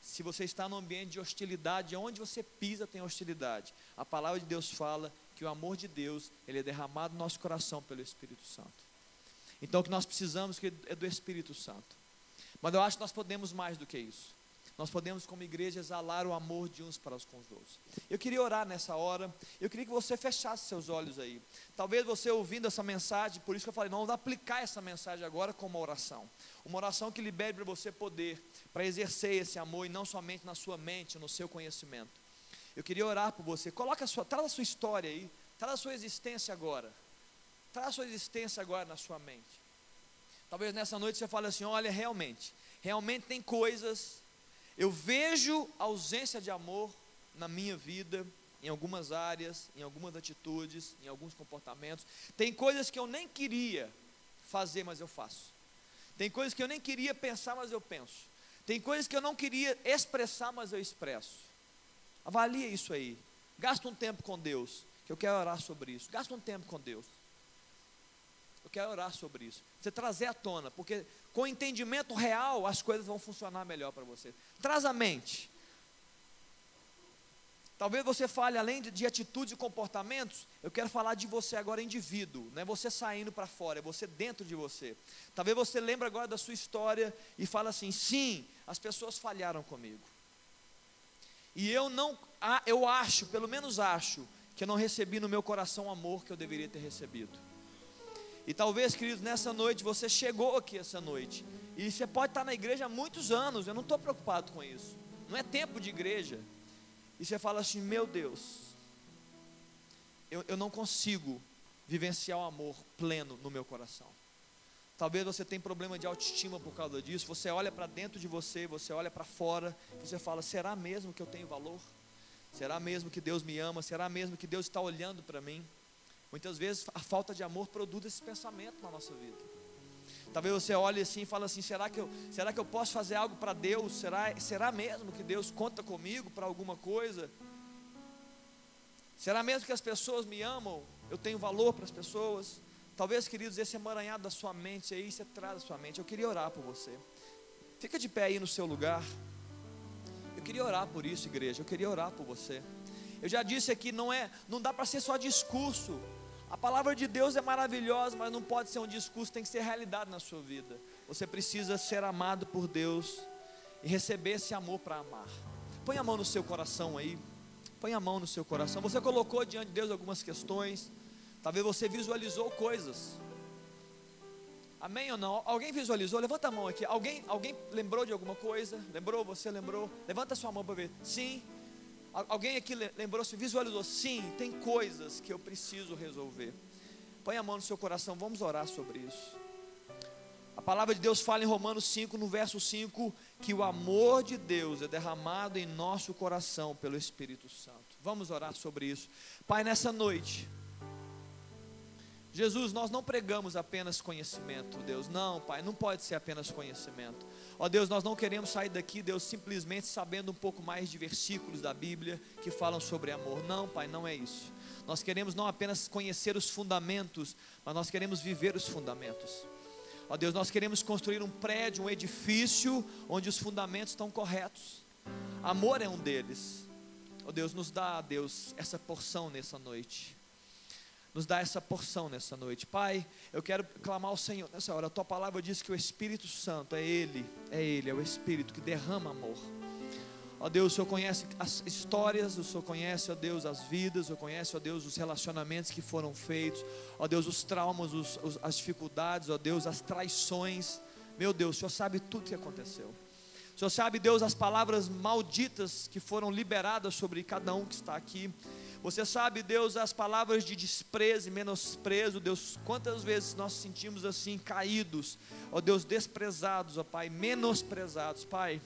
se você está num ambiente de hostilidade, onde você pisa tem hostilidade, a palavra de Deus fala que o amor de Deus, ele é derramado no nosso coração pelo Espírito Santo. Então o que nós precisamos é do Espírito Santo. Mas eu acho que nós podemos mais do que isso. Nós podemos, como igreja, exalar o amor de uns para os com os outros. Eu queria orar nessa hora. Eu queria que você fechasse seus olhos aí. Talvez você ouvindo essa mensagem, por isso que eu falei, vamos aplicar essa mensagem agora como uma oração. Uma oração que libere para você poder, para exercer esse amor e não somente na sua mente, no seu conhecimento. Eu queria orar por você. Coloca a sua, traz a sua história aí, traz a sua existência agora. Traz a sua existência agora na sua mente. Talvez nessa noite você fale assim: olha, realmente, realmente tem coisas eu vejo ausência de amor na minha vida, em algumas áreas, em algumas atitudes, em alguns comportamentos. Tem coisas que eu nem queria fazer, mas eu faço. Tem coisas que eu nem queria pensar, mas eu penso. Tem coisas que eu não queria expressar, mas eu expresso. Avalie isso aí. Gasta um tempo com Deus, que eu quero orar sobre isso. Gasta um tempo com Deus. Eu quero orar sobre isso. Você trazer à tona, porque com entendimento real as coisas vão funcionar melhor para você. Traz a mente. Talvez você fale além de, de atitudes e comportamentos, eu quero falar de você agora indivíduo, não é você saindo para fora, é você dentro de você. Talvez você lembre agora da sua história e fala assim: sim, as pessoas falharam comigo. E eu não, eu acho, pelo menos acho, que eu não recebi no meu coração o amor que eu deveria ter recebido. E talvez, queridos, nessa noite você chegou aqui essa noite. E você pode estar na igreja há muitos anos. Eu não estou preocupado com isso. Não é tempo de igreja. E você fala assim: Meu Deus, eu, eu não consigo vivenciar o amor pleno no meu coração. Talvez você tenha problema de autoestima por causa disso. Você olha para dentro de você, você olha para fora, você fala: será mesmo que eu tenho valor? Será mesmo que Deus me ama? Será mesmo que Deus está olhando para mim? Muitas vezes a falta de amor produz esse pensamento na nossa vida. Talvez você olhe assim e fale assim: será que eu, será que eu posso fazer algo para Deus? Será, será mesmo que Deus conta comigo para alguma coisa? Será mesmo que as pessoas me amam? Eu tenho valor para as pessoas? Talvez, queridos, esse emaranhado da sua mente aí, você traz da sua mente. Eu queria orar por você. Fica de pé aí no seu lugar. Eu queria orar por isso, igreja. Eu queria orar por você. Eu já disse aqui, não é, não dá para ser só discurso. A palavra de Deus é maravilhosa, mas não pode ser um discurso, tem que ser realidade na sua vida. Você precisa ser amado por Deus e receber esse amor para amar. Põe a mão no seu coração aí. Põe a mão no seu coração. Você colocou diante de Deus algumas questões. Talvez você visualizou coisas. Amém ou não? Alguém visualizou? Levanta a mão aqui. Alguém, alguém lembrou de alguma coisa? Lembrou? Você lembrou? Levanta a sua mão para ver. Sim. Alguém aqui lembrou-se, visualizou? Sim, tem coisas que eu preciso resolver. Põe a mão no seu coração, vamos orar sobre isso. A palavra de Deus fala em Romanos 5, no verso 5, que o amor de Deus é derramado em nosso coração pelo Espírito Santo. Vamos orar sobre isso. Pai, nessa noite, Jesus, nós não pregamos apenas conhecimento, Deus. Não, Pai, não pode ser apenas conhecimento. Ó Deus, nós não queremos sair daqui, Deus, simplesmente sabendo um pouco mais de versículos da Bíblia que falam sobre amor. Não, Pai, não é isso. Nós queremos não apenas conhecer os fundamentos, mas nós queremos viver os fundamentos. Ó Deus, nós queremos construir um prédio, um edifício onde os fundamentos estão corretos. Amor é um deles. Ó Deus, nos dá, Deus, essa porção nessa noite nos dá essa porção nessa noite. Pai, eu quero clamar ao Senhor nessa hora. A tua palavra diz que o Espírito Santo é Ele, é Ele, é o Espírito que derrama amor. Ó Deus, o Senhor conhece as histórias, o Senhor conhece, ó Deus, as vidas, o Senhor conhece, ó Deus, os relacionamentos que foram feitos, ó Deus, os traumas, os, os, as dificuldades, ó Deus, as traições. Meu Deus, o Senhor sabe tudo que aconteceu. Senhor sabe, Deus, as palavras malditas que foram liberadas sobre cada um que está aqui. Você sabe, Deus, as palavras de desprezo e menosprezo, Deus, quantas vezes nós sentimos assim caídos, ó Deus, desprezados, ó Pai, menosprezados, Pai.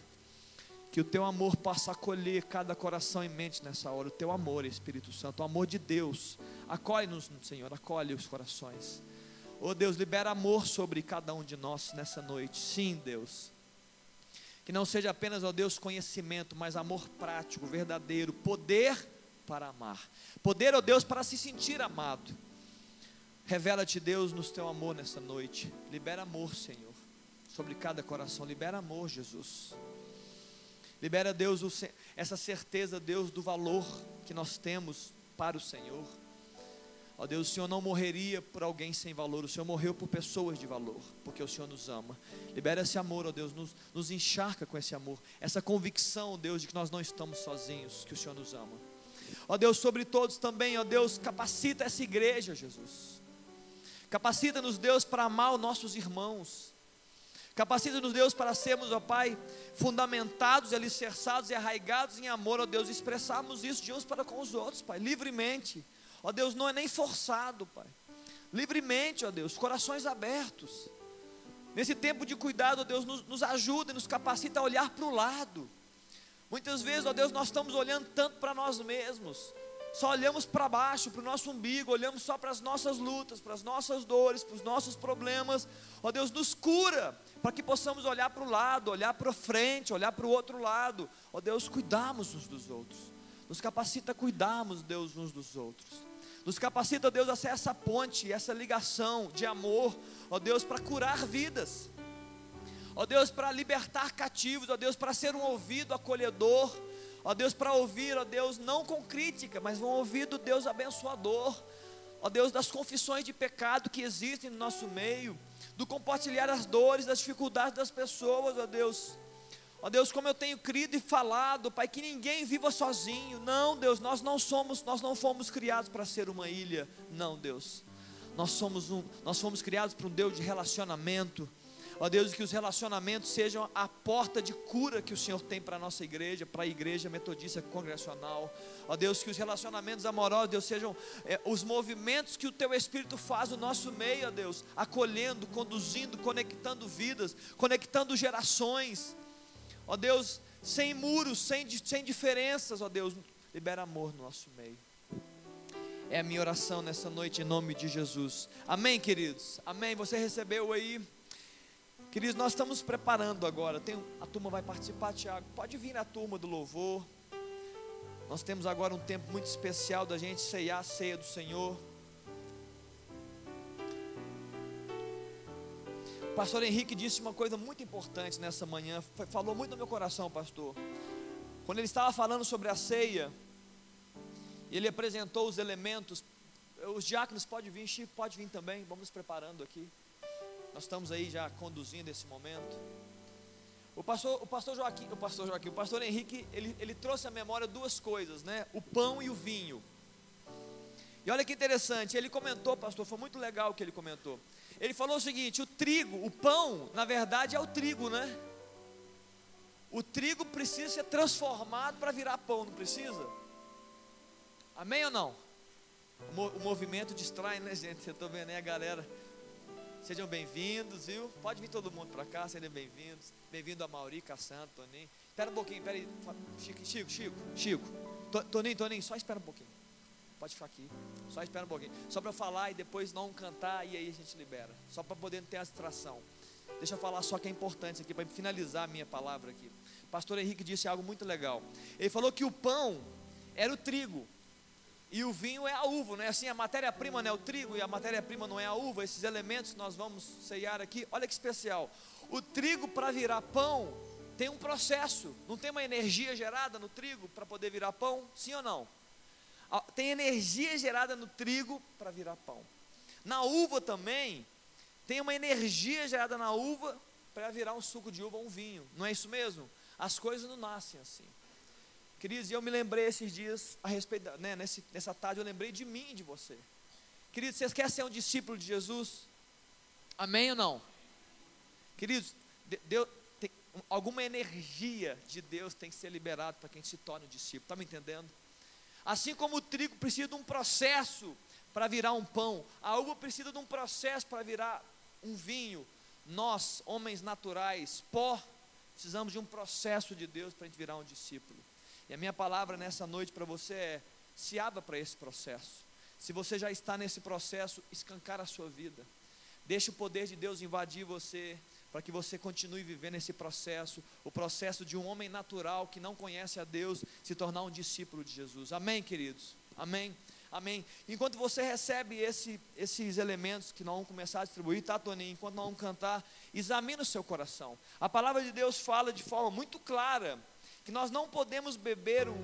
Que o teu amor possa acolher cada coração e mente nessa hora, o teu amor, Espírito Santo, o amor de Deus. Acolhe-nos, Senhor, acolhe os corações. Oh Deus, libera amor sobre cada um de nós nessa noite. Sim, Deus. Que não seja apenas, ó Deus, conhecimento, mas amor prático, verdadeiro, poder para amar. Poder, ó Deus, para se sentir amado. Revela-te, Deus, no teu amor nessa noite. Libera amor, Senhor, sobre cada coração. Libera amor, Jesus. Libera, Deus, essa certeza, Deus, do valor que nós temos para o Senhor. Ó Deus, o Senhor não morreria por alguém sem valor, o Senhor morreu por pessoas de valor, porque o Senhor nos ama. Libera esse amor, ó Deus, nos, nos encharca com esse amor, essa convicção, Deus, de que nós não estamos sozinhos, que o Senhor nos ama. Ó Deus, sobre todos também, ó Deus, capacita essa igreja, Jesus. Capacita-nos, Deus, para amar os nossos irmãos. Capacita-nos, Deus, para sermos, ó Pai, fundamentados, alicerçados e arraigados em amor, ó Deus, expressarmos isso de uns para com os outros, Pai, livremente. Ó Deus, não é nem forçado, Pai. Livremente, ó Deus, corações abertos. Nesse tempo de cuidado, ó Deus, nos, nos ajuda e nos capacita a olhar para o lado. Muitas vezes, ó Deus, nós estamos olhando tanto para nós mesmos. Só olhamos para baixo, para o nosso umbigo, olhamos só para as nossas lutas, para as nossas dores, para os nossos problemas. Ó Deus, nos cura, para que possamos olhar para o lado, olhar para frente, olhar para o outro lado. Ó Deus, cuidarmos uns dos outros. Nos capacita a cuidarmos, Deus, uns dos outros. Nos capacita, Deus, a ser essa ponte, essa ligação de amor, ó Deus, para curar vidas. Ó Deus, para libertar cativos, ó Deus, para ser um ouvido acolhedor. Ó Deus, para ouvir, ó Deus, não com crítica, mas um ouvido, Deus, abençoador. Ó Deus, das confissões de pecado que existem no nosso meio, do compartilhar as dores, as dificuldades das pessoas, ó Deus. Ó Deus, como eu tenho crido e falado, Pai, que ninguém viva sozinho. Não, Deus, nós não somos, nós não fomos criados para ser uma ilha. Não, Deus. Nós somos um, nós fomos criados para um Deus de relacionamento. Ó Deus, que os relacionamentos sejam a porta de cura que o Senhor tem para a nossa igreja, para a igreja metodista congregacional. Ó Deus, que os relacionamentos amorosos, Deus, sejam é, os movimentos que o Teu Espírito faz no nosso meio, ó Deus, acolhendo, conduzindo, conectando vidas, conectando gerações. Ó Deus, sem muros, sem, sem diferenças, ó Deus, libera amor no nosso meio. É a minha oração nessa noite em nome de Jesus. Amém, queridos? Amém. Você recebeu aí? Queridos, nós estamos preparando agora. Tem, a turma vai participar, Tiago. Pode vir a turma do louvor. Nós temos agora um tempo muito especial da gente ceiar a ceia do Senhor. Pastor Henrique disse uma coisa muito importante nessa manhã, falou muito no meu coração, pastor. Quando ele estava falando sobre a ceia, ele apresentou os elementos. Os diáconos podem vir, Chico pode vir também, vamos nos preparando aqui. Nós estamos aí já conduzindo esse momento. O pastor, o pastor Joaquim, o pastor Joaquim, o pastor Henrique, ele, ele trouxe à memória duas coisas, né? O pão e o vinho. E olha que interessante, ele comentou, pastor, foi muito legal o que ele comentou. Ele falou o seguinte: o trigo, o pão, na verdade é o trigo, né? O trigo precisa ser transformado para virar pão, não precisa? Amém ou não? O, mo o movimento distrai, né, gente? Eu estou vendo aí a galera. Sejam bem-vindos, viu? Pode vir todo mundo para cá, sejam bem-vindos. Bem-vindo a Mauri, Cassandra, Toninho. Espera um pouquinho, espera aí. Chico, Chico, Chico, Chico. Toninho, Toninho, só espera um pouquinho. Pode ficar aqui. Só espera um pouquinho. Só para falar e depois não cantar e aí a gente libera. Só para poder ter a distração. Deixa eu falar só que é importante aqui, para finalizar a minha palavra aqui. Pastor Henrique disse algo muito legal. Ele falou que o pão era o trigo. E o vinho é a uva, não é assim? A matéria-prima não é o trigo e a matéria-prima não é a uva. Esses elementos que nós vamos ceiar aqui, olha que especial. O trigo para virar pão tem um processo. Não tem uma energia gerada no trigo para poder virar pão? Sim ou não? Tem energia gerada no trigo para virar pão. Na uva também, tem uma energia gerada na uva para virar um suco de uva ou um vinho. Não é isso mesmo? As coisas não nascem assim. Queridos, eu me lembrei esses dias, a respeito, né, nesse, nessa tarde, eu lembrei de mim e de você. Queridos, vocês querem ser um discípulo de Jesus? Amém ou não? Queridos, Deus, tem, alguma energia de Deus tem que ser liberada para quem se torne um discípulo. Está me entendendo? Assim como o trigo precisa de um processo para virar um pão, a uva precisa de um processo para virar um vinho. Nós, homens naturais, pó, precisamos de um processo de Deus para a gente virar um discípulo. E a minha palavra nessa noite para você é: se abra para esse processo. Se você já está nesse processo, escancar a sua vida. Deixe o poder de Deus invadir você, para que você continue vivendo esse processo, o processo de um homem natural que não conhece a Deus se tornar um discípulo de Jesus. Amém, queridos? Amém? Amém. Enquanto você recebe esse, esses elementos que nós vamos começar a distribuir, tá, Toninho? Enquanto nós vamos cantar, examine o seu coração. A palavra de Deus fala de forma muito clara que nós não podemos beber o,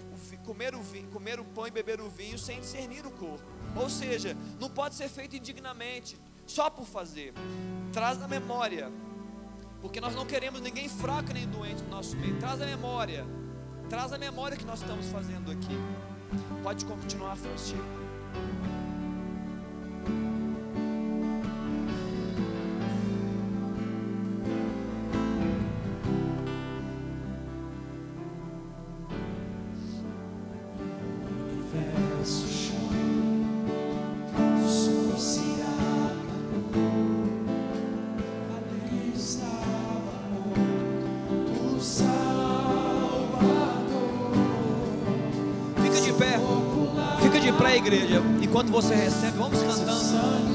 comer, o vinho, comer o pão e beber o vinho sem discernir o corpo. Ou seja, não pode ser feito indignamente, só por fazer. Traz na memória, porque nós não queremos ninguém fraco nem doente no nosso meio. Traz a memória, traz a memória que nós estamos fazendo aqui. Pode continuar, Faustinho. Igreja. Enquanto você recebe, vamos cantando.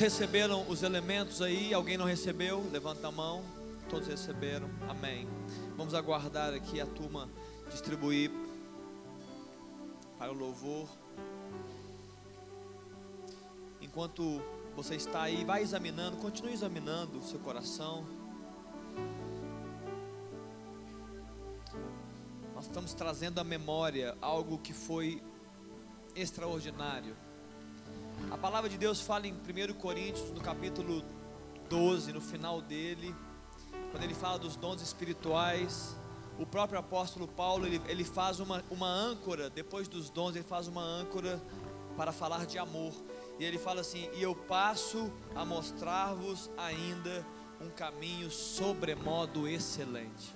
Receberam os elementos aí? Alguém não recebeu? Levanta a mão. Todos receberam. Amém. Vamos aguardar aqui a turma distribuir para o louvor. Enquanto você está aí, vai examinando, continue examinando o seu coração. Nós estamos trazendo à memória algo que foi extraordinário. A palavra de Deus fala em 1 Coríntios, no capítulo 12, no final dele, quando ele fala dos dons espirituais, o próprio apóstolo Paulo, ele, ele faz uma, uma âncora, depois dos dons, ele faz uma âncora para falar de amor. E ele fala assim: E eu passo a mostrar-vos ainda um caminho sobremodo excelente.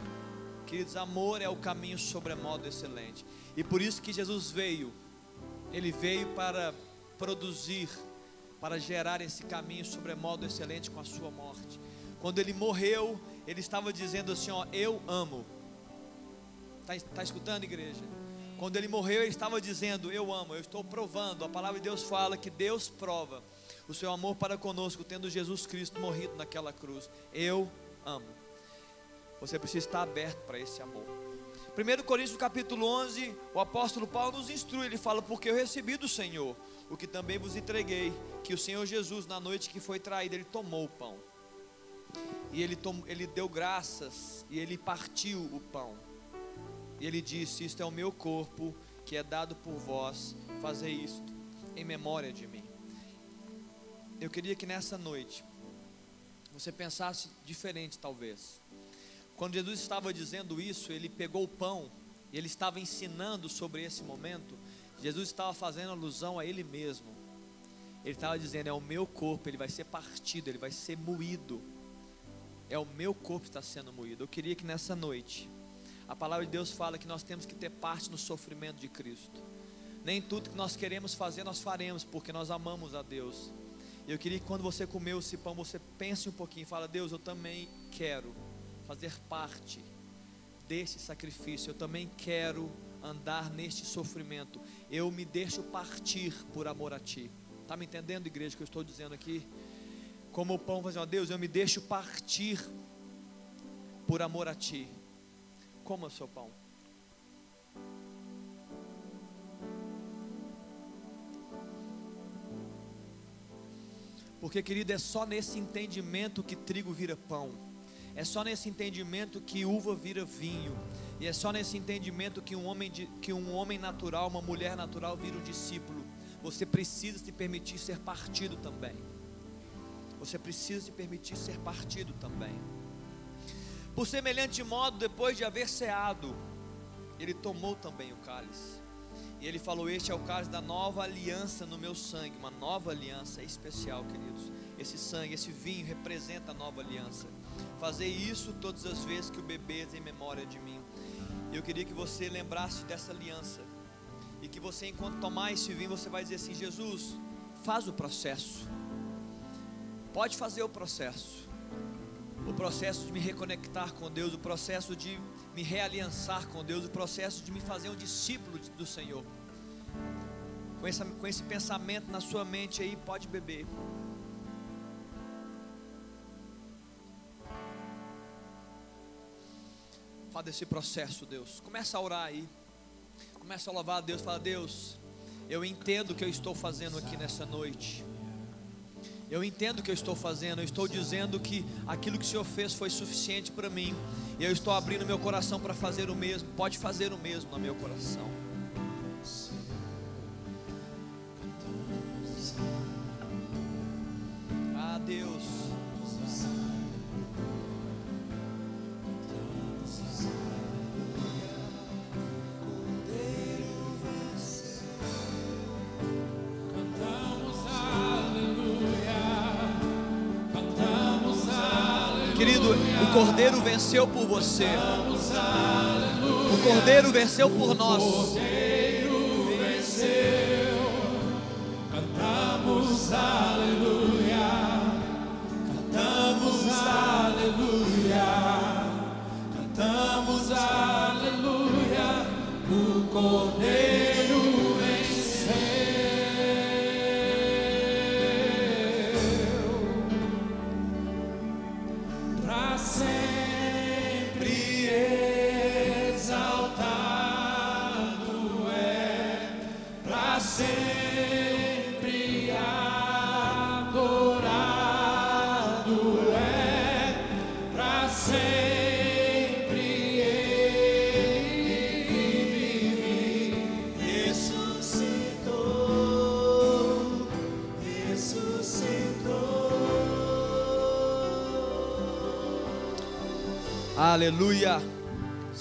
Queridos, amor é o caminho sobremodo excelente. E por isso que Jesus veio. Ele veio para produzir, para gerar esse caminho sobremodo excelente com a sua morte. Quando ele morreu, ele estava dizendo assim: Ó, eu amo. Está tá escutando, igreja? Quando ele morreu, ele estava dizendo: Eu amo, eu estou provando. A palavra de Deus fala que Deus prova o seu amor para conosco, tendo Jesus Cristo morrido naquela cruz. Eu amo. Você precisa estar aberto para esse amor. 1 Coríntios capítulo 11, o apóstolo Paulo nos instrui, ele fala, porque eu recebi do Senhor, o que também vos entreguei, que o Senhor Jesus, na noite que foi traído, ele tomou o pão. E ele, tom, ele deu graças, e ele partiu o pão. E ele disse, isto é o meu corpo, que é dado por vós, fazer isto em memória de mim. Eu queria que nessa noite, você pensasse diferente talvez. Quando Jesus estava dizendo isso, ele pegou o pão e ele estava ensinando sobre esse momento. Jesus estava fazendo alusão a ele mesmo. Ele estava dizendo: É o meu corpo, ele vai ser partido, ele vai ser moído. É o meu corpo que está sendo moído. Eu queria que nessa noite, a palavra de Deus fala que nós temos que ter parte no sofrimento de Cristo. Nem tudo que nós queremos fazer, nós faremos, porque nós amamos a Deus. Eu queria que quando você comeu esse pão, você pense um pouquinho fala: Deus, eu também quero fazer parte desse sacrifício. Eu também quero andar neste sofrimento. Eu me deixo partir por amor a Ti. Está me entendendo, igreja, que eu estou dizendo aqui? Como o pão fazendo, Deus, eu me deixo partir por amor a Ti. Coma o seu pão. Porque, querido, é só nesse entendimento que trigo vira pão. É só nesse entendimento que uva vira vinho. E é só nesse entendimento que um homem, de, que um homem natural, uma mulher natural vira um discípulo. Você precisa se permitir ser partido também. Você precisa se permitir ser partido também. Por semelhante modo, depois de haver ceado, ele tomou também o cálice. E ele falou: Este é o cálice da nova aliança no meu sangue. Uma nova aliança é especial, queridos. Esse sangue, esse vinho representa a nova aliança. Fazer isso todas as vezes que o bebês em memória de mim. Eu queria que você lembrasse dessa aliança. E que você, enquanto tomar esse vinho, você vai dizer assim: Jesus, faz o processo. Pode fazer o processo. O processo de me reconectar com Deus, o processo de me realiançar com Deus, o processo de me fazer um discípulo do Senhor. Com, com esse pensamento na sua mente aí, pode beber. Fala desse processo, Deus. Começa a orar aí. Começa a louvar a Deus. Fala, Deus, eu entendo o que eu estou fazendo aqui nessa noite. Eu entendo o que eu estou fazendo. Eu estou dizendo que aquilo que o Senhor fez foi suficiente para mim. E eu estou abrindo meu coração para fazer o mesmo. Pode fazer o mesmo no meu coração. Venceu por você. O Cordeiro venceu por nós.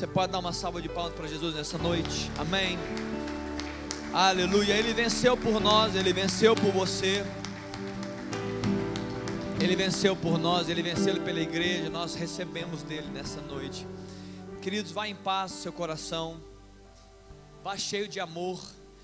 Você pode dar uma salva de palmas para Jesus nessa noite. Amém. Aleluia. Ele venceu por nós, ele venceu por você. Ele venceu por nós, ele venceu pela igreja. Nós recebemos dele nessa noite. Queridos, vá em paz seu coração. Vá cheio de amor.